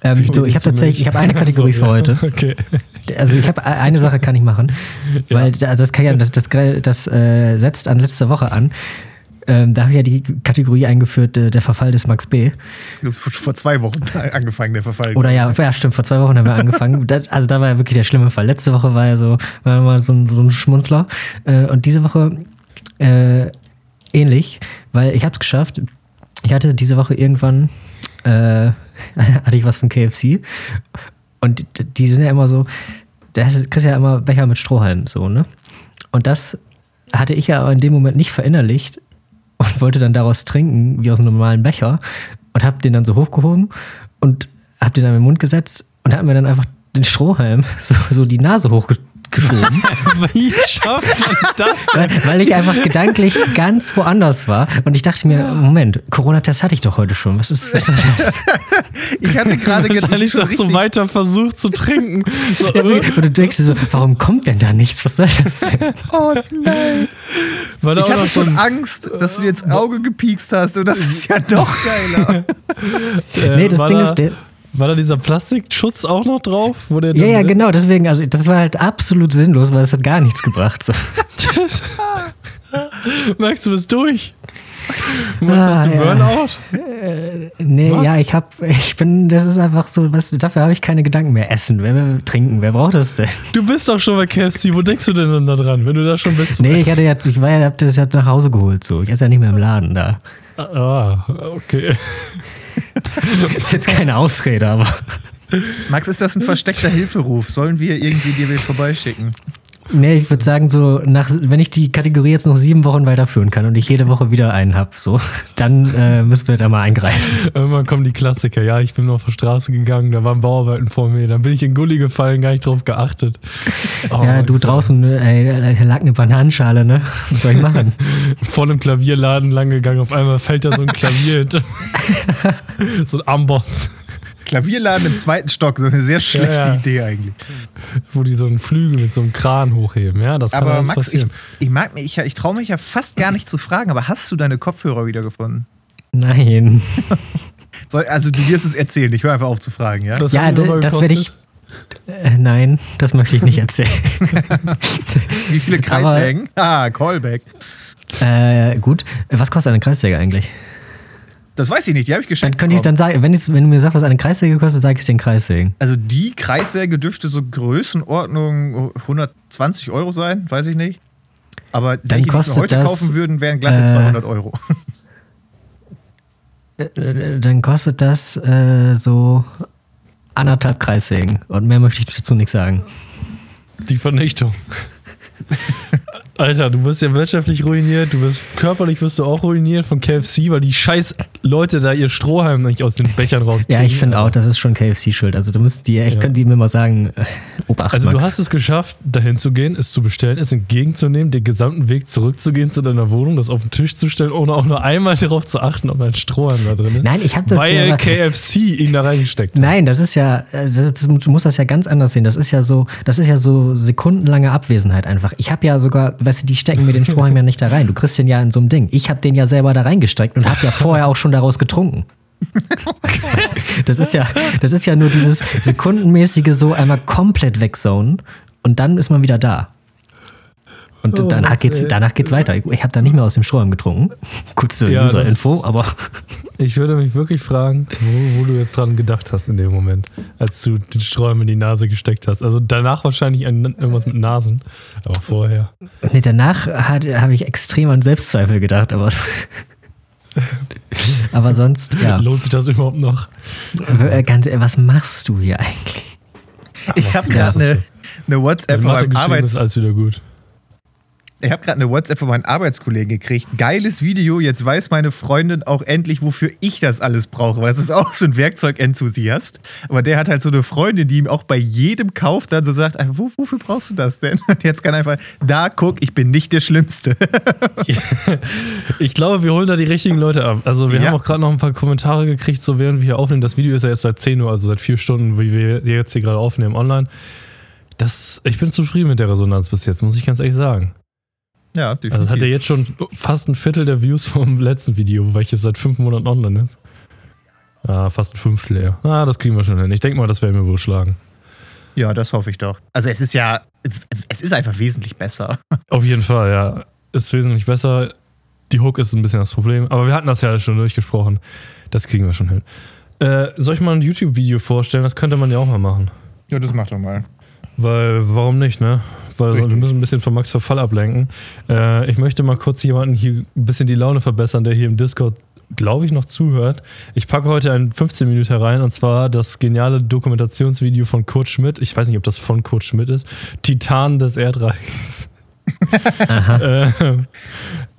Ähm, so, ich habe tatsächlich, ich habe eine Kategorie so, für heute. Okay. Also ich habe eine Sache kann ich machen, weil ja. das kann ja, das, das, das äh, setzt an letzte Woche an. Ähm, da habe ich ja die Kategorie eingeführt, äh, der Verfall des Max B. Das ist vor zwei Wochen angefangen, der Verfall. Oder ja, ja, stimmt, vor zwei Wochen haben wir angefangen. also da war ja wirklich der schlimme Fall. Letzte Woche war ja so, war mal so ein, so ein Schmunzler. Äh, und diese Woche äh, ähnlich, weil ich habe es geschafft. Ich hatte diese Woche irgendwann, äh, hatte ich was von KFC. Und die sind ja immer so, da kriegst ja immer Becher mit Strohhalm, so, ne? Und das hatte ich ja in dem Moment nicht verinnerlicht, und wollte dann daraus trinken, wie aus einem normalen Becher. Und habe den dann so hochgehoben und habe den dann in den Mund gesetzt und habe mir dann einfach den Strohhalm so, so die Nase hochgeschoben. Wie schafft man das denn? Weil, weil, ich einfach gedanklich ganz woanders war und ich dachte mir, Moment, Corona-Test hatte ich doch heute schon. Was ist, was ist das? ich hatte gerade Wahrscheinlich noch so weiter versucht zu trinken. So, ja, äh. und du denkst dir so, warum kommt denn da nichts? Was soll das denn? Oh nein. War ich hatte schon Angst, dass du dir ins Auge gepiekst hast und das ist ja noch geiler. äh, nee, das Ding da, ist, der, war da dieser Plastikschutz auch noch drauf? Wo der ja, ja, genau, deswegen, also das war halt absolut sinnlos, weil es hat gar nichts gebracht. So. Merkst du, bist durch? Machst ah, du ja. Burnout? Äh, nee, was? ja, ich hab, ich bin, das ist einfach so, was, dafür habe ich keine Gedanken mehr. Essen, wer, wer trinken, wer braucht das denn? Du bist doch schon bei KFC, wo denkst du denn dann da dran, wenn du da schon bist? Nee, ich hatte jetzt, ich war ja, hab das ja nach Hause geholt, so. Ich esse ja nicht mehr im Laden da. Ah, okay. ist jetzt keine Ausrede, aber. Max, ist das ein versteckter Hilferuf? Sollen wir irgendwie dir vorbeischicken? Nee, ich würde sagen, so nach, wenn ich die Kategorie jetzt noch sieben Wochen weiterführen kann und ich jede Woche wieder einen habe, so, dann äh, müssen wir da mal eingreifen. Irgendwann kommen die Klassiker. Ja, ich bin nur auf der Straße gegangen, da waren Bauarbeiten vor mir, dann bin ich in Gully gefallen, gar nicht drauf geachtet. Oh, ja, du draußen, ey, da lag eine Bananenschale, ne? Was soll ich machen? vor einem Klavierladen lang gegangen, auf einmal fällt da so ein Klavier hinter. so ein Amboss. Klavierladen im zweiten Stock, so eine sehr schlechte ja, ja. Idee eigentlich. Wo die so einen Flügel mit so einem Kran hochheben, ja, das kann aber Max, passieren. Ich, ich mag mich, ich, ich traue mich ja fast gar nicht zu fragen, aber hast du deine Kopfhörer wiedergefunden? Nein. also du wirst es erzählen, ich höre einfach auf zu fragen, ja? Das ja, das werde ich. Äh, nein, das möchte ich nicht erzählen. Wie viele Kreissägen? ah, Callback. Äh, gut. Was kostet eine Kreissäge eigentlich? Das weiß ich nicht, die habe ich geschenkt. Dann könnte ich dann sagen, wenn, wenn du mir sagst, was eine Kreissäge kostet, sage ich es den Kreissägen. Also die Kreissäge dürfte so Größenordnung 120 Euro sein, weiß ich nicht. Aber dann welche, die wir heute das, kaufen würden, wären glatte äh, 200 Euro. Äh, äh, dann kostet das äh, so anderthalb Kreissägen. Und mehr möchte ich dazu nicht sagen. Die Vernichtung. Alter, du wirst ja wirtschaftlich ruiniert, du wirst körperlich wirst du auch ruiniert von KFC, weil die scheiß Leute da ihr Strohhalm nicht aus den Bechern rauskriegen. Ja, ich finde auch, das ist schon KFC-Schuld. Also du musst die, ich ja. könnte die mir mal sagen, äh, Obacht, Also Max. du hast es geschafft, dahin zu gehen, es zu bestellen, es entgegenzunehmen, den gesamten Weg zurückzugehen zu deiner Wohnung, das auf den Tisch zu stellen, ohne auch nur einmal darauf zu achten, ob ein Strohhalm da drin ist. Nein, ich habe das Weil ja, KFC ihn da reingesteckt hat. Nein, das ist ja, das, du musst das ja ganz anders sehen. Das ist ja so, das ist ja so sekundenlange Abwesenheit einfach. Ich habe ja sogar, weißt du, die stecken mir den Strohhalm ja nicht da rein. Du kriegst den ja in so einem Ding. Ich habe den ja selber da reingestreckt und habe ja vorher auch schon daraus getrunken. Das ist ja, das ist ja nur dieses sekundenmäßige so einmal komplett wegzonen und dann ist man wieder da. Und oh, danach, geht's, danach geht's weiter. Ich habe da nicht mehr aus dem Strohhalm getrunken. Kurze ja, User-Info, aber. Ich würde mich wirklich fragen, wo, wo, du jetzt dran gedacht hast in dem Moment, als du den Strohhalm in die Nase gesteckt hast. Also danach wahrscheinlich ein, irgendwas mit Nasen, aber vorher. Nee, danach habe ich extrem an Selbstzweifel gedacht, aber. aber sonst, ja. Lohnt sich das überhaupt noch? Äh, ganz, was machst du hier eigentlich? Ich habe gerade eine, eine WhatsApp von meinem Arbeits... ist alles wieder gut. Ich habe gerade eine WhatsApp von meinen Arbeitskollegen gekriegt. Geiles Video. Jetzt weiß meine Freundin auch endlich, wofür ich das alles brauche. Weil es ist auch so ein Werkzeugenthusiast. Aber der hat halt so eine Freundin, die ihm auch bei jedem Kauf dann so sagt: Wo, Wofür brauchst du das denn? Und jetzt kann einfach, da guck, ich bin nicht der Schlimmste. ich glaube, wir holen da die richtigen Leute ab. Also, wir ja. haben auch gerade noch ein paar Kommentare gekriegt, so während wir hier aufnehmen. Das Video ist ja jetzt seit 10 Uhr, also seit vier Stunden, wie wir jetzt hier gerade aufnehmen, online. Das, ich bin zufrieden mit der Resonanz bis jetzt, muss ich ganz ehrlich sagen. Ja, definitiv. Also das hat ja jetzt schon fast ein Viertel der Views vom letzten Video, weil ich jetzt seit fünf Monaten online ist. Ah, fast ein Fünftel, ja. Ah, das kriegen wir schon hin. Ich denke mal, das werden wir wohl schlagen. Ja, das hoffe ich doch. Also es ist ja, es ist einfach wesentlich besser. Auf jeden Fall, ja. Ist wesentlich besser. Die Hook ist ein bisschen das Problem. Aber wir hatten das ja schon durchgesprochen. Das kriegen wir schon hin. Äh, soll ich mal ein YouTube-Video vorstellen? Das könnte man ja auch mal machen. Ja, das mach doch mal. Weil, warum nicht, ne? Weil Richtig. wir müssen ein bisschen von Max Verfall ablenken. Äh, ich möchte mal kurz jemanden hier ein bisschen die Laune verbessern, der hier im Discord, glaube ich, noch zuhört. Ich packe heute ein 15 Minuten herein und zwar das geniale Dokumentationsvideo von Kurt Schmidt. Ich weiß nicht, ob das von Kurt Schmidt ist. Titan des Erdreichs. äh,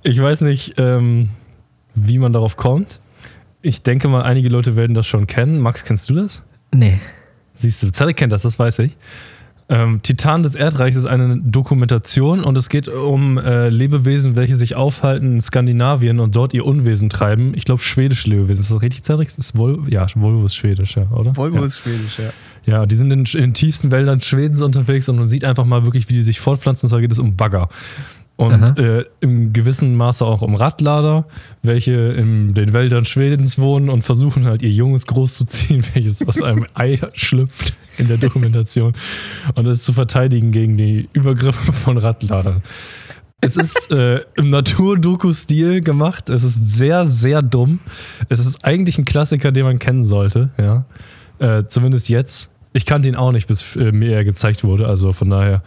ich weiß nicht, ähm, wie man darauf kommt. Ich denke mal, einige Leute werden das schon kennen. Max, kennst du das? Nee. Siehst du, Zelle kennt das, das weiß ich. Ähm, Titan des Erdreichs ist eine Dokumentation und es geht um äh, Lebewesen, welche sich aufhalten in Skandinavien und dort ihr Unwesen treiben. Ich glaube, schwedische Lebewesen. Ist das richtig, Cedric? Ist Vol ja, Volvo ist schwedisch, ja, oder? Volvo ja. ist schwedisch, ja. Ja, die sind in, in den tiefsten Wäldern Schwedens unterwegs und man sieht einfach mal wirklich, wie die sich fortpflanzen. Und zwar geht es um Bagger und äh, im gewissen Maße auch um Radlader, welche in den Wäldern Schwedens wohnen und versuchen halt ihr Junges großzuziehen, welches aus einem Ei schlüpft in der Dokumentation und es zu verteidigen gegen die Übergriffe von Radladern. Es ist äh, im Naturdoku-Stil gemacht. Es ist sehr, sehr dumm. Es ist eigentlich ein Klassiker, den man kennen sollte, ja. Äh, zumindest jetzt. Ich kannte ihn auch nicht, bis äh, mir er gezeigt wurde. Also von daher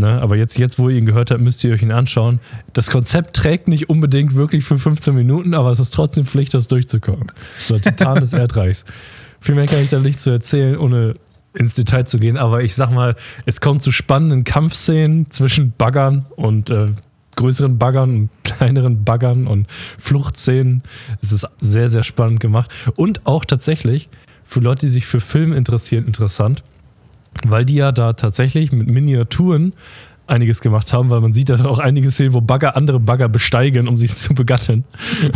Ne? Aber jetzt, jetzt, wo ihr ihn gehört habt, müsst ihr euch ihn anschauen. Das Konzept trägt nicht unbedingt wirklich für 15 Minuten, aber es ist trotzdem Pflicht, das durchzukommen. So, Titan des Erdreichs. Viel mehr kann ich da nicht zu erzählen, ohne ins Detail zu gehen. Aber ich sag mal, es kommt zu spannenden Kampfszenen zwischen Baggern und äh, größeren Baggern und kleineren Baggern und Fluchtszenen. Es ist sehr, sehr spannend gemacht. Und auch tatsächlich für Leute, die sich für Film interessieren, interessant weil die ja da tatsächlich mit Miniaturen einiges gemacht haben, weil man sieht da auch einige Szenen, wo Bagger andere Bagger besteigen, um sich zu begatten.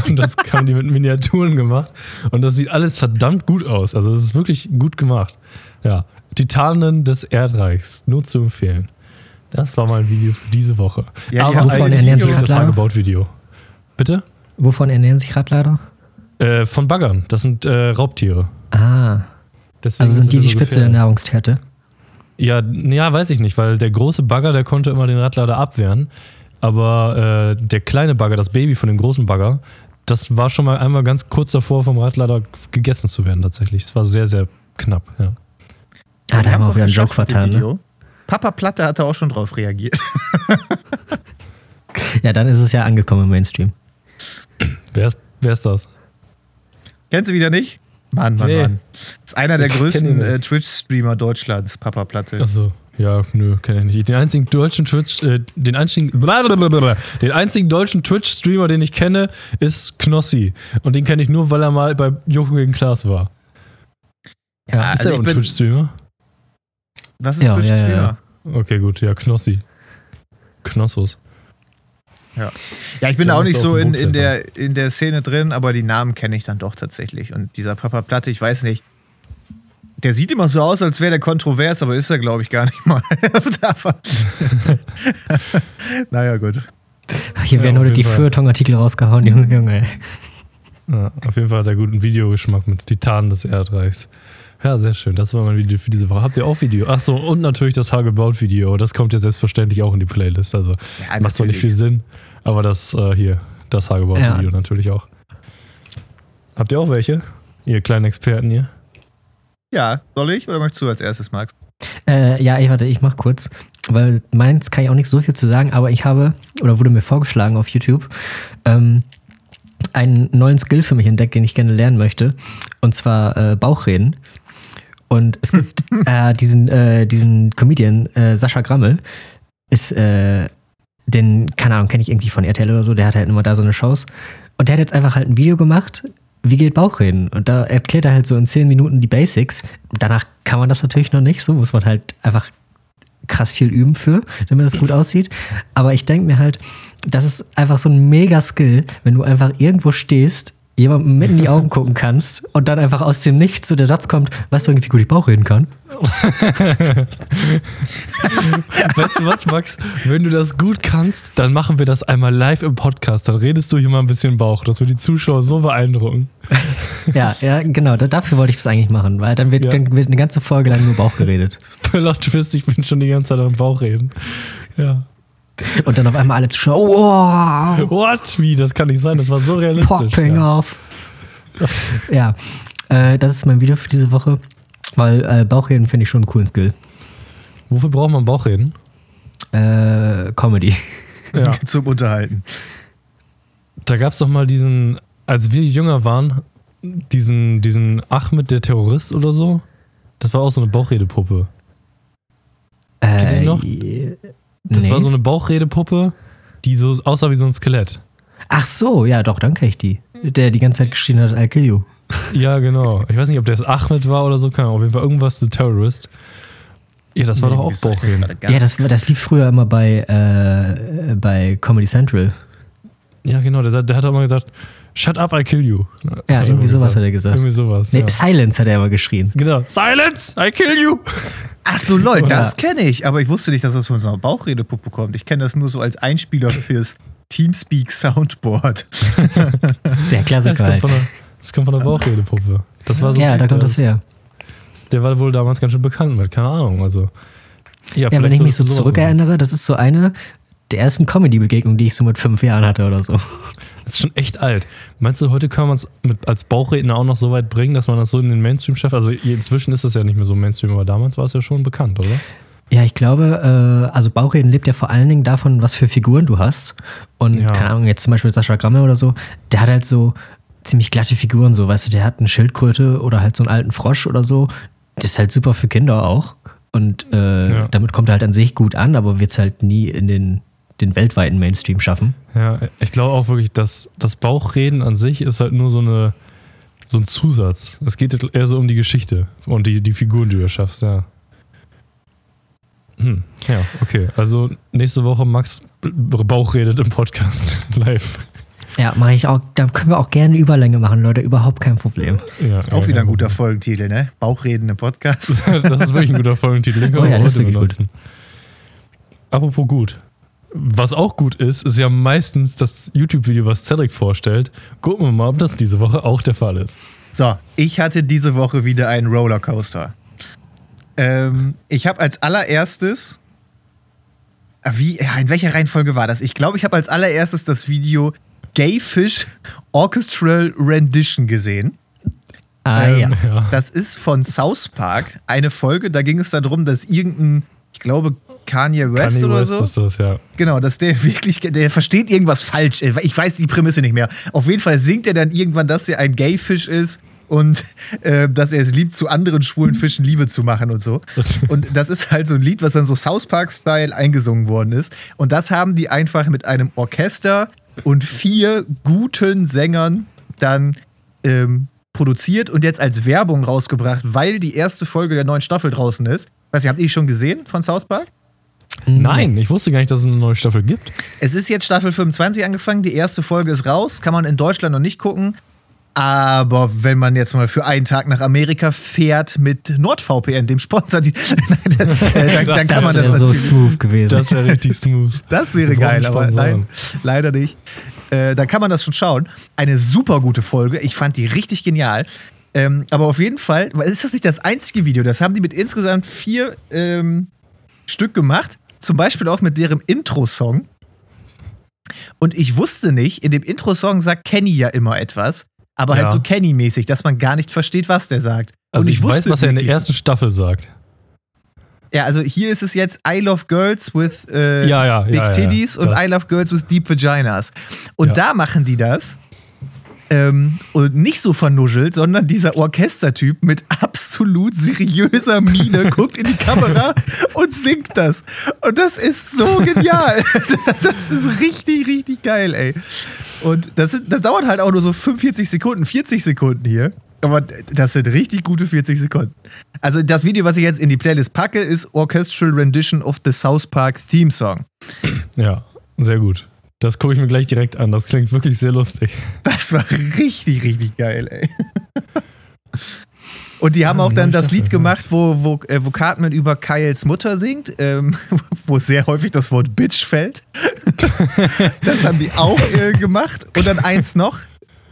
Und das haben die mit Miniaturen gemacht. Und das sieht alles verdammt gut aus. Also das ist wirklich gut gemacht. Ja. Titanen des Erdreichs. Nur zu empfehlen. Das war mein Video für diese Woche. Ja, Aber wovon ernähren sich das Hagebaut-Video. Bitte? Wovon ernähren sich Radlader? Äh, von Baggern. Das sind äh, Raubtiere. Ah. Deswegen also sind die die Spitze der Nahrungskette? Ja, ja, weiß ich nicht, weil der große Bagger, der konnte immer den Radlader abwehren. Aber äh, der kleine Bagger, das Baby von dem großen Bagger, das war schon mal einmal ganz kurz davor, vom Radlader gegessen zu werden, tatsächlich. Es war sehr, sehr knapp, ja. Ah, da haben wir auch wieder einen Joke vertan, ne? Papa Platte hatte auch schon drauf reagiert. ja, dann ist es ja angekommen im Mainstream. Wer ist, wer ist das? Kennst du wieder nicht? Mann, Mann, nee. Mann. Das ist einer der ich größten äh, Twitch-Streamer Deutschlands, Papa Platte. Achso. Ja, nö, kenne ich nicht. Den einzigen deutschen Twitch, äh, den einzigen, den einzigen deutschen Twitch-Streamer, den ich kenne, ist Knossi. Und den kenne ich nur, weil er mal bei Joko gegen Klaas war. Ja, ja ist also er ein Twitch-Streamer? Was ist ja, Twitch-Streamer? Ja, ja. Okay, gut, ja, Knossi. Knossos. Ja, ja ich bin da auch nicht so in, in, der, in der Szene drin, aber die Namen kenne ich dann doch tatsächlich. Und dieser Papa Platte, ich weiß nicht, der sieht immer so aus, als wäre der kontrovers, aber ist er, glaube ich, gar nicht mal. naja, gut. Hier werden ja, heute die Feuilleton-Artikel rausgehauen, Junge, Junge. Ja, auf jeden Fall hat er guten Videogeschmack mit Titanen des Erdreichs. Ja, sehr schön. Das war mein Video für diese Woche. Habt ihr auch Video? Ach so, und natürlich das Hagebaut-Video. Das kommt ja selbstverständlich auch in die Playlist. Also ja, macht zwar nicht viel Sinn, aber das äh, hier, das Hagebaut-Video ja. natürlich auch. Habt ihr auch welche? Ihr kleinen Experten hier? Ja, soll ich oder möchtest du als erstes, Max? Äh, ja, ich warte, ich mach kurz. Weil meins kann ich auch nicht so viel zu sagen, aber ich habe, oder wurde mir vorgeschlagen auf YouTube, ähm, einen neuen Skill für mich entdeckt, den ich gerne lernen möchte. Und zwar äh, Bauchreden. Und es gibt äh, diesen, äh, diesen Comedian, äh, Sascha Grammel, ist, äh, den, keine Ahnung, kenne ich irgendwie von RTL oder so, der hat halt immer da so eine Shows. Und der hat jetzt einfach halt ein Video gemacht, wie geht Bauchreden? Und da erklärt er halt so in 10 Minuten die Basics. Danach kann man das natürlich noch nicht, so muss man halt einfach krass viel üben für, damit das gut aussieht. Aber ich denke mir halt, das ist einfach so ein mega Skill, wenn du einfach irgendwo stehst jemandem mit in die Augen gucken kannst und dann einfach aus dem Nichts so der Satz kommt, weißt du irgendwie, wie gut ich Bauch reden kann? weißt du was, Max? Wenn du das gut kannst, dann machen wir das einmal live im Podcast. Dann redest du hier mal ein bisschen Bauch, dass wir die Zuschauer so beeindrucken. ja, ja, genau. Dafür wollte ich das eigentlich machen, weil dann wird, ja. dann wird eine ganze Folge lang nur Bauch geredet. Plot Twist, ich bin schon die ganze Zeit am Bauch reden. Ja. Und dann auf einmal alle Zuschauer, wow. What? Wie? Das kann nicht sein, das war so realistisch. Popping ja. off. ja, äh, das ist mein Video für diese Woche, weil äh, Bauchreden finde ich schon einen coolen Skill. Wofür braucht man Bauchreden? Äh, Comedy. Ja. Zum Unterhalten. Da gab es doch mal diesen, als wir jünger waren, diesen, diesen Ahmed, der Terrorist oder so. Das war auch so eine Bauchredepuppe. Äh, Kennt ihr die noch? Das nee. war so eine Bauchredepuppe, die so aussah wie so ein Skelett. Ach so, ja, doch, dann kenne ich die. Der die ganze Zeit geschrien hat, I'll kill you. Ja, genau. Ich weiß nicht, ob der Ahmed war oder so, keine Ahnung. Auf jeden Fall irgendwas The Terrorist. Ja, das war Nee, doch auch Bauchreden. Ja, das, das lief früher immer bei, äh, bei Comedy Central. Ja, genau. Der, der hat auch mal gesagt, Shut up, I kill you. Ja, Hat irgendwie sowas hat er gesagt. Irgendwie sowas. Nee, ja. Silence hat er immer geschrien. Genau. Silence, I kill you. Ach so, lol, Ja. das kenne ich. Aber ich wusste nicht, dass das von so einer Bauchredepuppe kommt. Ich kenne das nur so als Einspieler fürs Teamspeak Soundboard. Der Das Klassiker kommt halt. von der, das kommt von der Bauchredepuppe. Das war so ein Ja, Typ, da kommt der das her. Der war wohl damals ganz schön bekannt mit, keine Ahnung. Also, ja, Ja, wenn ich mich so zurückerinnere, das ist so eine der ersten Comedy-Begegnungen, die ich so mit fünf Jahren hatte oder so. Das ist schon echt alt. Meinst du, heute kann man es als Bauchredner auch noch so weit bringen, dass man das so in den Mainstream schafft? Also inzwischen ist das ja nicht mehr so Mainstream, aber damals war es ja schon bekannt, oder? Ja, ich glaube, äh, also Bauchreden lebt ja vor allen Dingen davon, was für Figuren du hast. Und Ja. keine Ahnung, jetzt zum Beispiel Sascha Gramme oder so, der hat halt so ziemlich glatte Figuren, so, weißt du, der hat eine Schildkröte oder halt so einen alten Frosch oder so. Das ist halt super für Kinder auch. Und äh, Ja. damit kommt er halt an sich gut an, aber wird es halt nie in den, den weltweiten Mainstream schaffen. Ja, ich glaube auch wirklich, dass das Bauchreden an sich ist halt nur so eine so ein Zusatz. Es geht eher so um die Geschichte und die, die Figuren, die du erschaffst, ja. Hm, ja, okay. Also nächste Woche Max Bauch redet im Podcast live. Ja, mache ich auch. Da können wir auch gerne Überlänge machen, Leute. Überhaupt kein Problem. Ja, Ist auch wieder ein guter Folgentitel, ne? Bauchreden im Podcast. Das ist wirklich ein guter Folgentitel. Den können Oh ja, wir heute wirklich gut. benutzen. Apropos gut. Was auch gut ist, ist ja meistens das YouTube-Video, was Cedric vorstellt. Gucken wir mal, ob das diese Woche auch der Fall ist. So, ich hatte diese Woche wieder einen Rollercoaster. Ähm, ich habe als allererstes. Ah, Wie, in welcher Reihenfolge war das? Ich glaube, ich habe als allererstes das Video Gay Fish Orchestral Rendition gesehen. Ah, Ähm. Ja. Das ist von South Park eine Folge. Da ging es darum, dass irgendein, ich glaube, Kanye West Kanye oder West so. ist das, ja. Genau, dass der wirklich, der versteht irgendwas falsch. Ich weiß die Prämisse nicht mehr. Auf jeden Fall singt er dann irgendwann, dass er ein Gayfisch ist und äh, dass er es liebt, zu anderen schwulen Fischen Liebe zu machen und so. Und das ist halt so ein Lied, was dann so South Park-Style eingesungen worden ist. Und das haben die einfach mit einem Orchester und vier guten Sängern dann ähm, produziert und jetzt als Werbung rausgebracht, weil die erste Folge der neuen Staffel draußen ist. Weiß ich, habt ihr die schon gesehen von South Park? Nein, ich wusste gar nicht, dass es eine neue Staffel gibt. Es ist jetzt Staffel 25 angefangen, die erste Folge ist raus, kann man in Deutschland noch nicht gucken. Aber wenn man jetzt mal für einen Tag nach Amerika fährt mit NordVPN, dem Sponsor, die, dann, äh, dann, dann kann man das das wäre so smooth gewesen. Das wäre richtig smooth. Das wäre geil, aber nein, leider nicht. Äh, da kann man das schon schauen. Eine super gute Folge. Ich fand die richtig genial. Ähm, aber auf jeden Fall, ist das nicht das einzige Video? Das haben die mit insgesamt vier ähm, Stück gemacht. Zum Beispiel auch mit deren Intro-Song. Und ich wusste nicht, in dem Intro-Song sagt Kenny ja immer etwas. Aber halt Ja. so Kenny-mäßig, dass man gar nicht versteht, was der sagt. Also Und ich, weiß, wusste was er in der ersten Staffel sagt. Ja, also hier ist es jetzt I love girls with äh, Ja, ja, big titties und. I love girls with deep vaginas. Und da machen die das. Ähm, und nicht so vernuschelt, sondern dieser Orchestertyp mit absolut seriöser Miene guckt in die Kamera und singt das. Und das ist so genial. Das ist richtig, richtig geil, ey. Und das, das dauert halt auch nur so 45 Sekunden, 40 Sekunden hier. Aber das sind richtig gute 40 Sekunden. Also das Video, was ich jetzt in die Playlist packe, ist Orchestral Rendition of the South Park Theme Song. Ja, sehr gut. Das gucke ich mir gleich direkt an. Das klingt wirklich sehr lustig. Das war richtig, richtig geil, ey. Und die haben Ah, auch dann das Lied gemacht, wo, wo, äh, wo Cartman über Kyles Mutter singt, ähm, wo sehr häufig das Wort Bitch fällt. das haben die auch äh, gemacht. Und dann eins noch.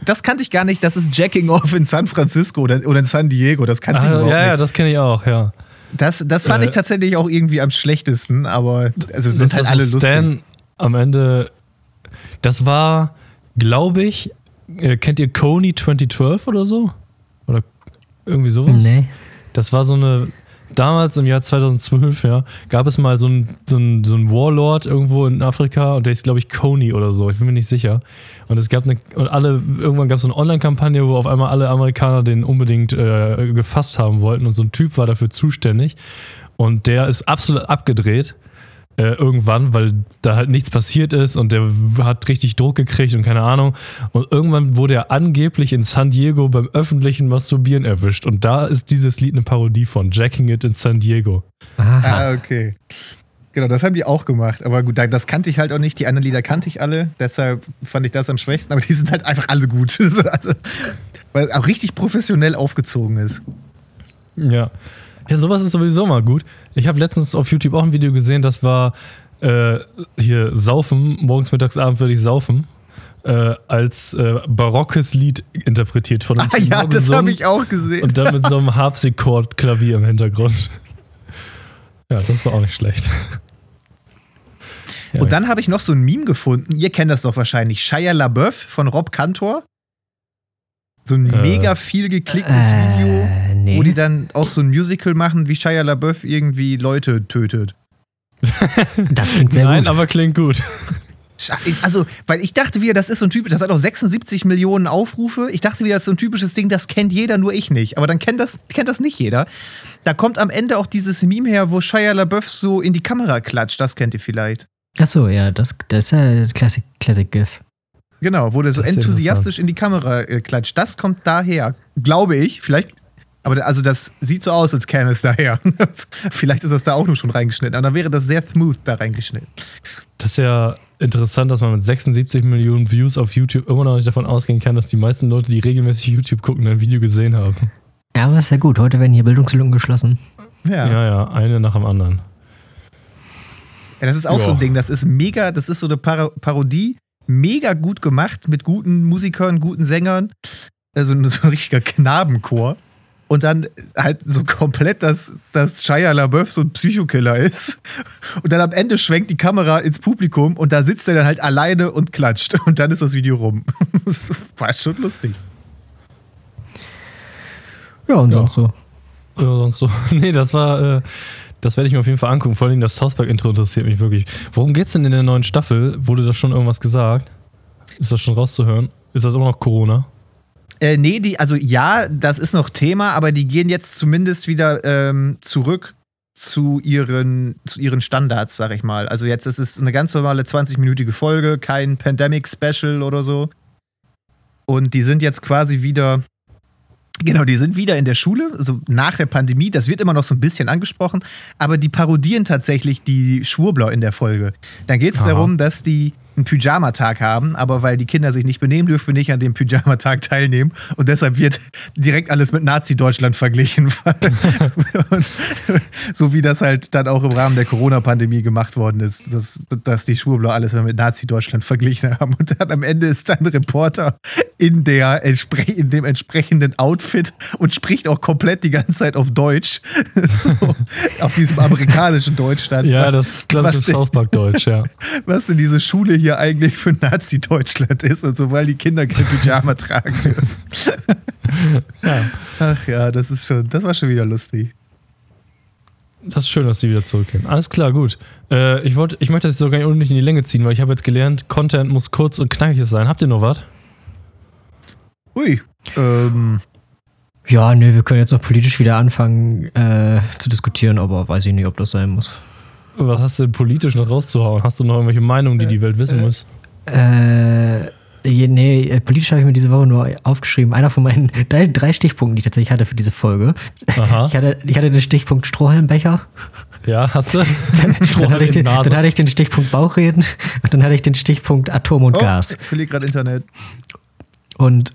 Das kannte ich gar nicht, das ist Jacking Off in San Francisco oder, oder in San Diego. Das kannte ich Ah, überhaupt ja, ja, nicht. das kenne ich auch, ja. Das, das fand äh, ich tatsächlich auch irgendwie am schlechtesten, aber also sind halt alle lustig. Stan am Ende, das war, glaube ich, äh, kennt ihr Coney 2012 oder so? Oder irgendwie sowas? Nee. Das war so eine damals im Jahr 2012, ja, gab es mal so einen so so ein Warlord irgendwo in Afrika und der ist, glaube ich, Coney oder so, ich bin mir nicht sicher. Und es gab eine, und alle, irgendwann gab es so eine Online-Kampagne, wo auf einmal alle Amerikaner den unbedingt äh, gefasst haben wollten und so ein Typ war dafür zuständig. Und der ist absolut abgedreht äh, irgendwann, weil da halt nichts passiert ist und der hat richtig Druck gekriegt und keine Ahnung. Und irgendwann wurde er angeblich in San Diego beim öffentlichen Masturbieren erwischt. Und da ist dieses Lied eine Parodie von Jacking It in San Diego. Aha. Ah, okay. Genau, das haben die auch gemacht. Aber gut, das kannte ich halt auch nicht. Die anderen Lieder kannte ich alle. Deshalb fand ich das am schwächsten. Aber die sind halt einfach alle gut. also, weil auch richtig professionell aufgezogen ist. Ja. Ja, sowas ist sowieso mal gut. Ich habe letztens auf YouTube auch ein Video gesehen, das war äh, hier Saufen, morgens, mittags, abends würde ich saufen. Äh, als äh, barockes Lied interpretiert von einem Ah ja, das habe ich auch gesehen. Und dann mit so einem Harpsichord-Klavier im Hintergrund. Ja, das war auch nicht schlecht. Ja. Und dann habe ich noch so ein Meme gefunden. Ihr kennt das doch wahrscheinlich. Shia LaBeouf von Rob Cantor. So ein äh, mega viel geklicktes äh, Video, nee. wo die dann auch so ein Musical machen, wie Shia LaBeouf irgendwie Leute tötet. Das klingt sehr Nein, gut. Nein, aber klingt gut. Also, weil ich dachte wieder, das ist so ein Typ, das hat auch 76 Millionen Aufrufe. Ich dachte wieder, das ist so ein typisches Ding, das kennt jeder, nur ich nicht. Aber dann kennt das, kennt das nicht jeder. Da kommt am Ende auch dieses Meme her, wo Shia LaBeouf so in die Kamera klatscht. Das kennt ihr vielleicht. Achso, ja, das, das ist ja Classic, Classic GIF. Genau, wo der so enthusiastisch in die Kamera äh, klatscht. Das kommt daher, glaube ich. Vielleicht, aber also das sieht so aus, als käme es daher. Vielleicht ist das da auch nur schon reingeschnitten. Aber dann wäre das sehr smooth da reingeschnitten. Das ist ja interessant, dass man mit 76 Millionen Views auf YouTube immer noch nicht davon ausgehen kann, dass die meisten Leute, die regelmäßig YouTube gucken, ein Video gesehen haben. Ja, aber ist ja gut. Heute werden hier Bildungslücken geschlossen. Ja, ja, ja eine nach dem anderen. Ja, das ist auch jo. so ein Ding. Das ist mega, das ist so eine Par Parodie mega gut gemacht mit guten Musikern, guten Sängern. Also so ein richtiger Knabenchor. Und dann halt so komplett, dass, dass Shia LaBeouf so ein Psychokiller ist. Und dann am Ende schwenkt die Kamera ins Publikum und da sitzt er dann halt alleine und klatscht. Und dann ist das Video rum. Das war schon lustig. Ja, und ja. sonst so. Ja, sonst so. Nee, das war, äh, das werde ich mir auf jeden Fall angucken. Vor allem das South Park-Intro interessiert mich wirklich. Worum geht es denn in der neuen Staffel? Wurde da schon irgendwas gesagt? Ist das schon rauszuhören? Ist das immer noch Corona? Äh, nee, die, also ja, das ist noch Thema, aber die gehen jetzt zumindest wieder ähm, zurück zu ihren, zu ihren Standards, sag ich mal. Also jetzt ist es eine ganz normale 20-minütige Folge, kein Pandemic-Special oder so. Und die sind jetzt quasi wieder Genau, die sind wieder in der Schule, also nach der Pandemie. Das wird immer noch so ein bisschen angesprochen, aber die parodieren tatsächlich die Schwurbler in der Folge. Dann geht es darum, dass die einen Pyjamatag haben, aber weil die Kinder sich nicht benehmen, dürfen wir nicht an dem Pyjamatag teilnehmen. Und deshalb wird direkt alles mit Nazi-Deutschland verglichen. so wie das halt dann auch im Rahmen der Corona-Pandemie gemacht worden ist, dass, dass die Schwurbler alles mit Nazi-Deutschland verglichen haben. Und dann am Ende ist dann ein Reporter in, der, in dem entsprechenden Outfit und spricht auch komplett die ganze Zeit auf Deutsch. so, auf diesem amerikanischen Deutsch dann. Ja, das klassische South Park-Deutsch, ja. Was denn diese Schule hier eigentlich für Nazi-Deutschland ist und so, weil die Kinder kein Pyjama tragen dürfen. ja. Ach ja, das ist schon, das war schon wieder lustig. Das ist schön, dass sie wieder zurückgehen. Alles klar, gut. Äh, ich, wollt, ich möchte das so gar nicht in die Länge ziehen, weil ich habe jetzt gelernt, Content muss kurz und knackig sein. Habt ihr noch was? Ui. Ähm. Ja, nö, wir können jetzt noch politisch wieder anfangen äh, zu diskutieren, aber weiß ich nicht, ob das sein muss. Was hast du denn politisch noch rauszuhauen? Hast du noch irgendwelche Meinungen, die die Welt wissen äh, muss? Äh, nee, äh, politisch habe ich mir diese Woche nur aufgeschrieben. Einer von meinen drei, drei Stichpunkten, die ich tatsächlich hatte für diese Folge. Aha. Ich hatte, ich hatte den Stichpunkt Strohhalmbecher. Ja, hast du? Dann, dann, hatte den, dann, hatte ich den, Stichpunkt Bauchreden und dann hatte ich den Stichpunkt Atom und oh, Gas. Ich verliere gerade Internet. Und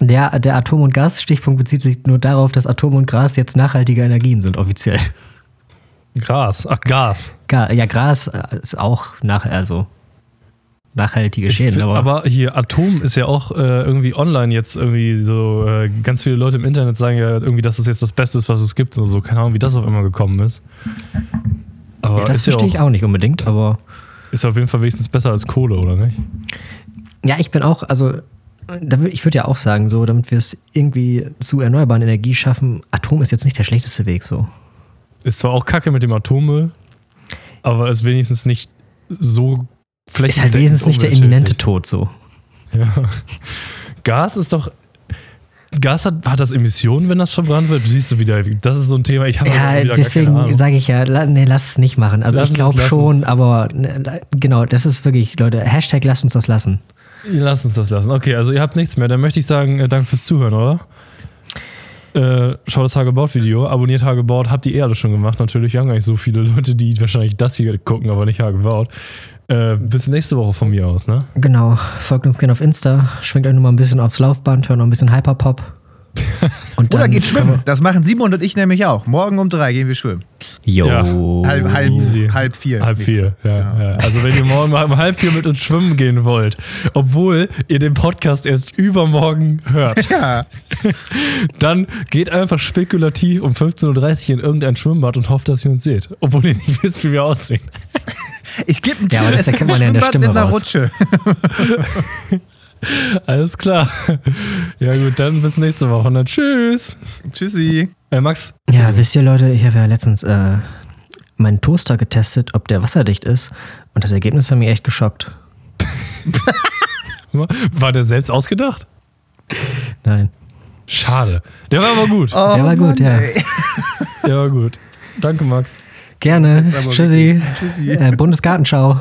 der, der Atom- und Gas-Stichpunkt bezieht sich nur darauf, dass Atom und Gas jetzt nachhaltige Energien sind, offiziell. Gras, ach Gas. ja, Gras äh, ist auch nachher, also. nachhaltige Schäden. Find, aber, aber, hier Atom ist ja auch äh, irgendwie online jetzt irgendwie so. Äh, ganz viele Leute im Internet sagen ja irgendwie, dass es jetzt das Beste ist, was es gibt und so. Keine Ahnung, wie das auf einmal gekommen ist. Aber ja, das verstehe ja ich auch nicht unbedingt, aber. Ist auf jeden Fall wenigstens besser als Kohle, oder nicht? Ja, ich bin auch, also ich würde ja auch sagen, so, damit wir es irgendwie zu erneuerbaren Energie schaffen, Atom ist jetzt nicht der schlechteste Weg so. Ist zwar auch kacke mit dem Atommüll, aber ist wenigstens nicht so. Ist halt wenigstens nicht der imminente Tod so. Ja. Gas ist doch. Gas hat, hat das Emissionen, wenn das verbrannt wird? Siehst du wieder, das ist so ein Thema. Ich habe ja, deswegen sage ich ja, nee, lass es nicht machen. Also lass ich glaube schon, aber ne, genau, das ist wirklich, Leute, Hashtag lasst uns das lassen. Lass uns das lassen. Okay, also ihr habt nichts mehr. Dann möchte ich sagen, äh, danke fürs Zuhören, oder? Äh, schaut das Hagebaut-Video, abonniert Hagebaut, habt die Erde schon gemacht. Natürlich haben gar nicht so viele Leute, die wahrscheinlich das hier gucken, aber nicht Hagebaut. Äh, bis nächste Woche von mir aus, ne? Genau. Folgt uns gerne auf Insta, schwingt euch nochmal ein bisschen aufs Laufband, hört noch ein bisschen Hyperpop. Oder geht schwimmen. Das machen Simon und ich nämlich auch. Morgen um drei gehen wir schwimmen. Jo. Ja. Halb, halb, halb vier. Halb vier, ja, ja. Also wenn ihr morgen um halb vier mit uns schwimmen gehen wollt, obwohl ihr den Podcast erst übermorgen hört, ja. dann geht einfach spekulativ um 15.30 Uhr in irgendein Schwimmbad und hofft, dass ihr uns seht. Obwohl ihr nicht wisst, wie wir aussehen. Ich gebe einen Tipp, ja, aber das es erkennt man ja in der Stimme in der Rutsche. Alles klar. Ja, gut, dann bis nächste Woche. Na, tschüss. Tschüssi. Äh, Max. Ja, wisst ihr, Leute, ich habe ja letztens äh, meinen Toaster getestet, ob der wasserdicht ist. Und das Ergebnis hat mich echt geschockt. War der selbst ausgedacht? Nein. Schade. Der war aber gut. Oh, der war Mann, gut, ja. Ey. Der war gut. Danke, Max. Gerne. Tschüssi. Tschüssi. Äh, Bundesgartenschau.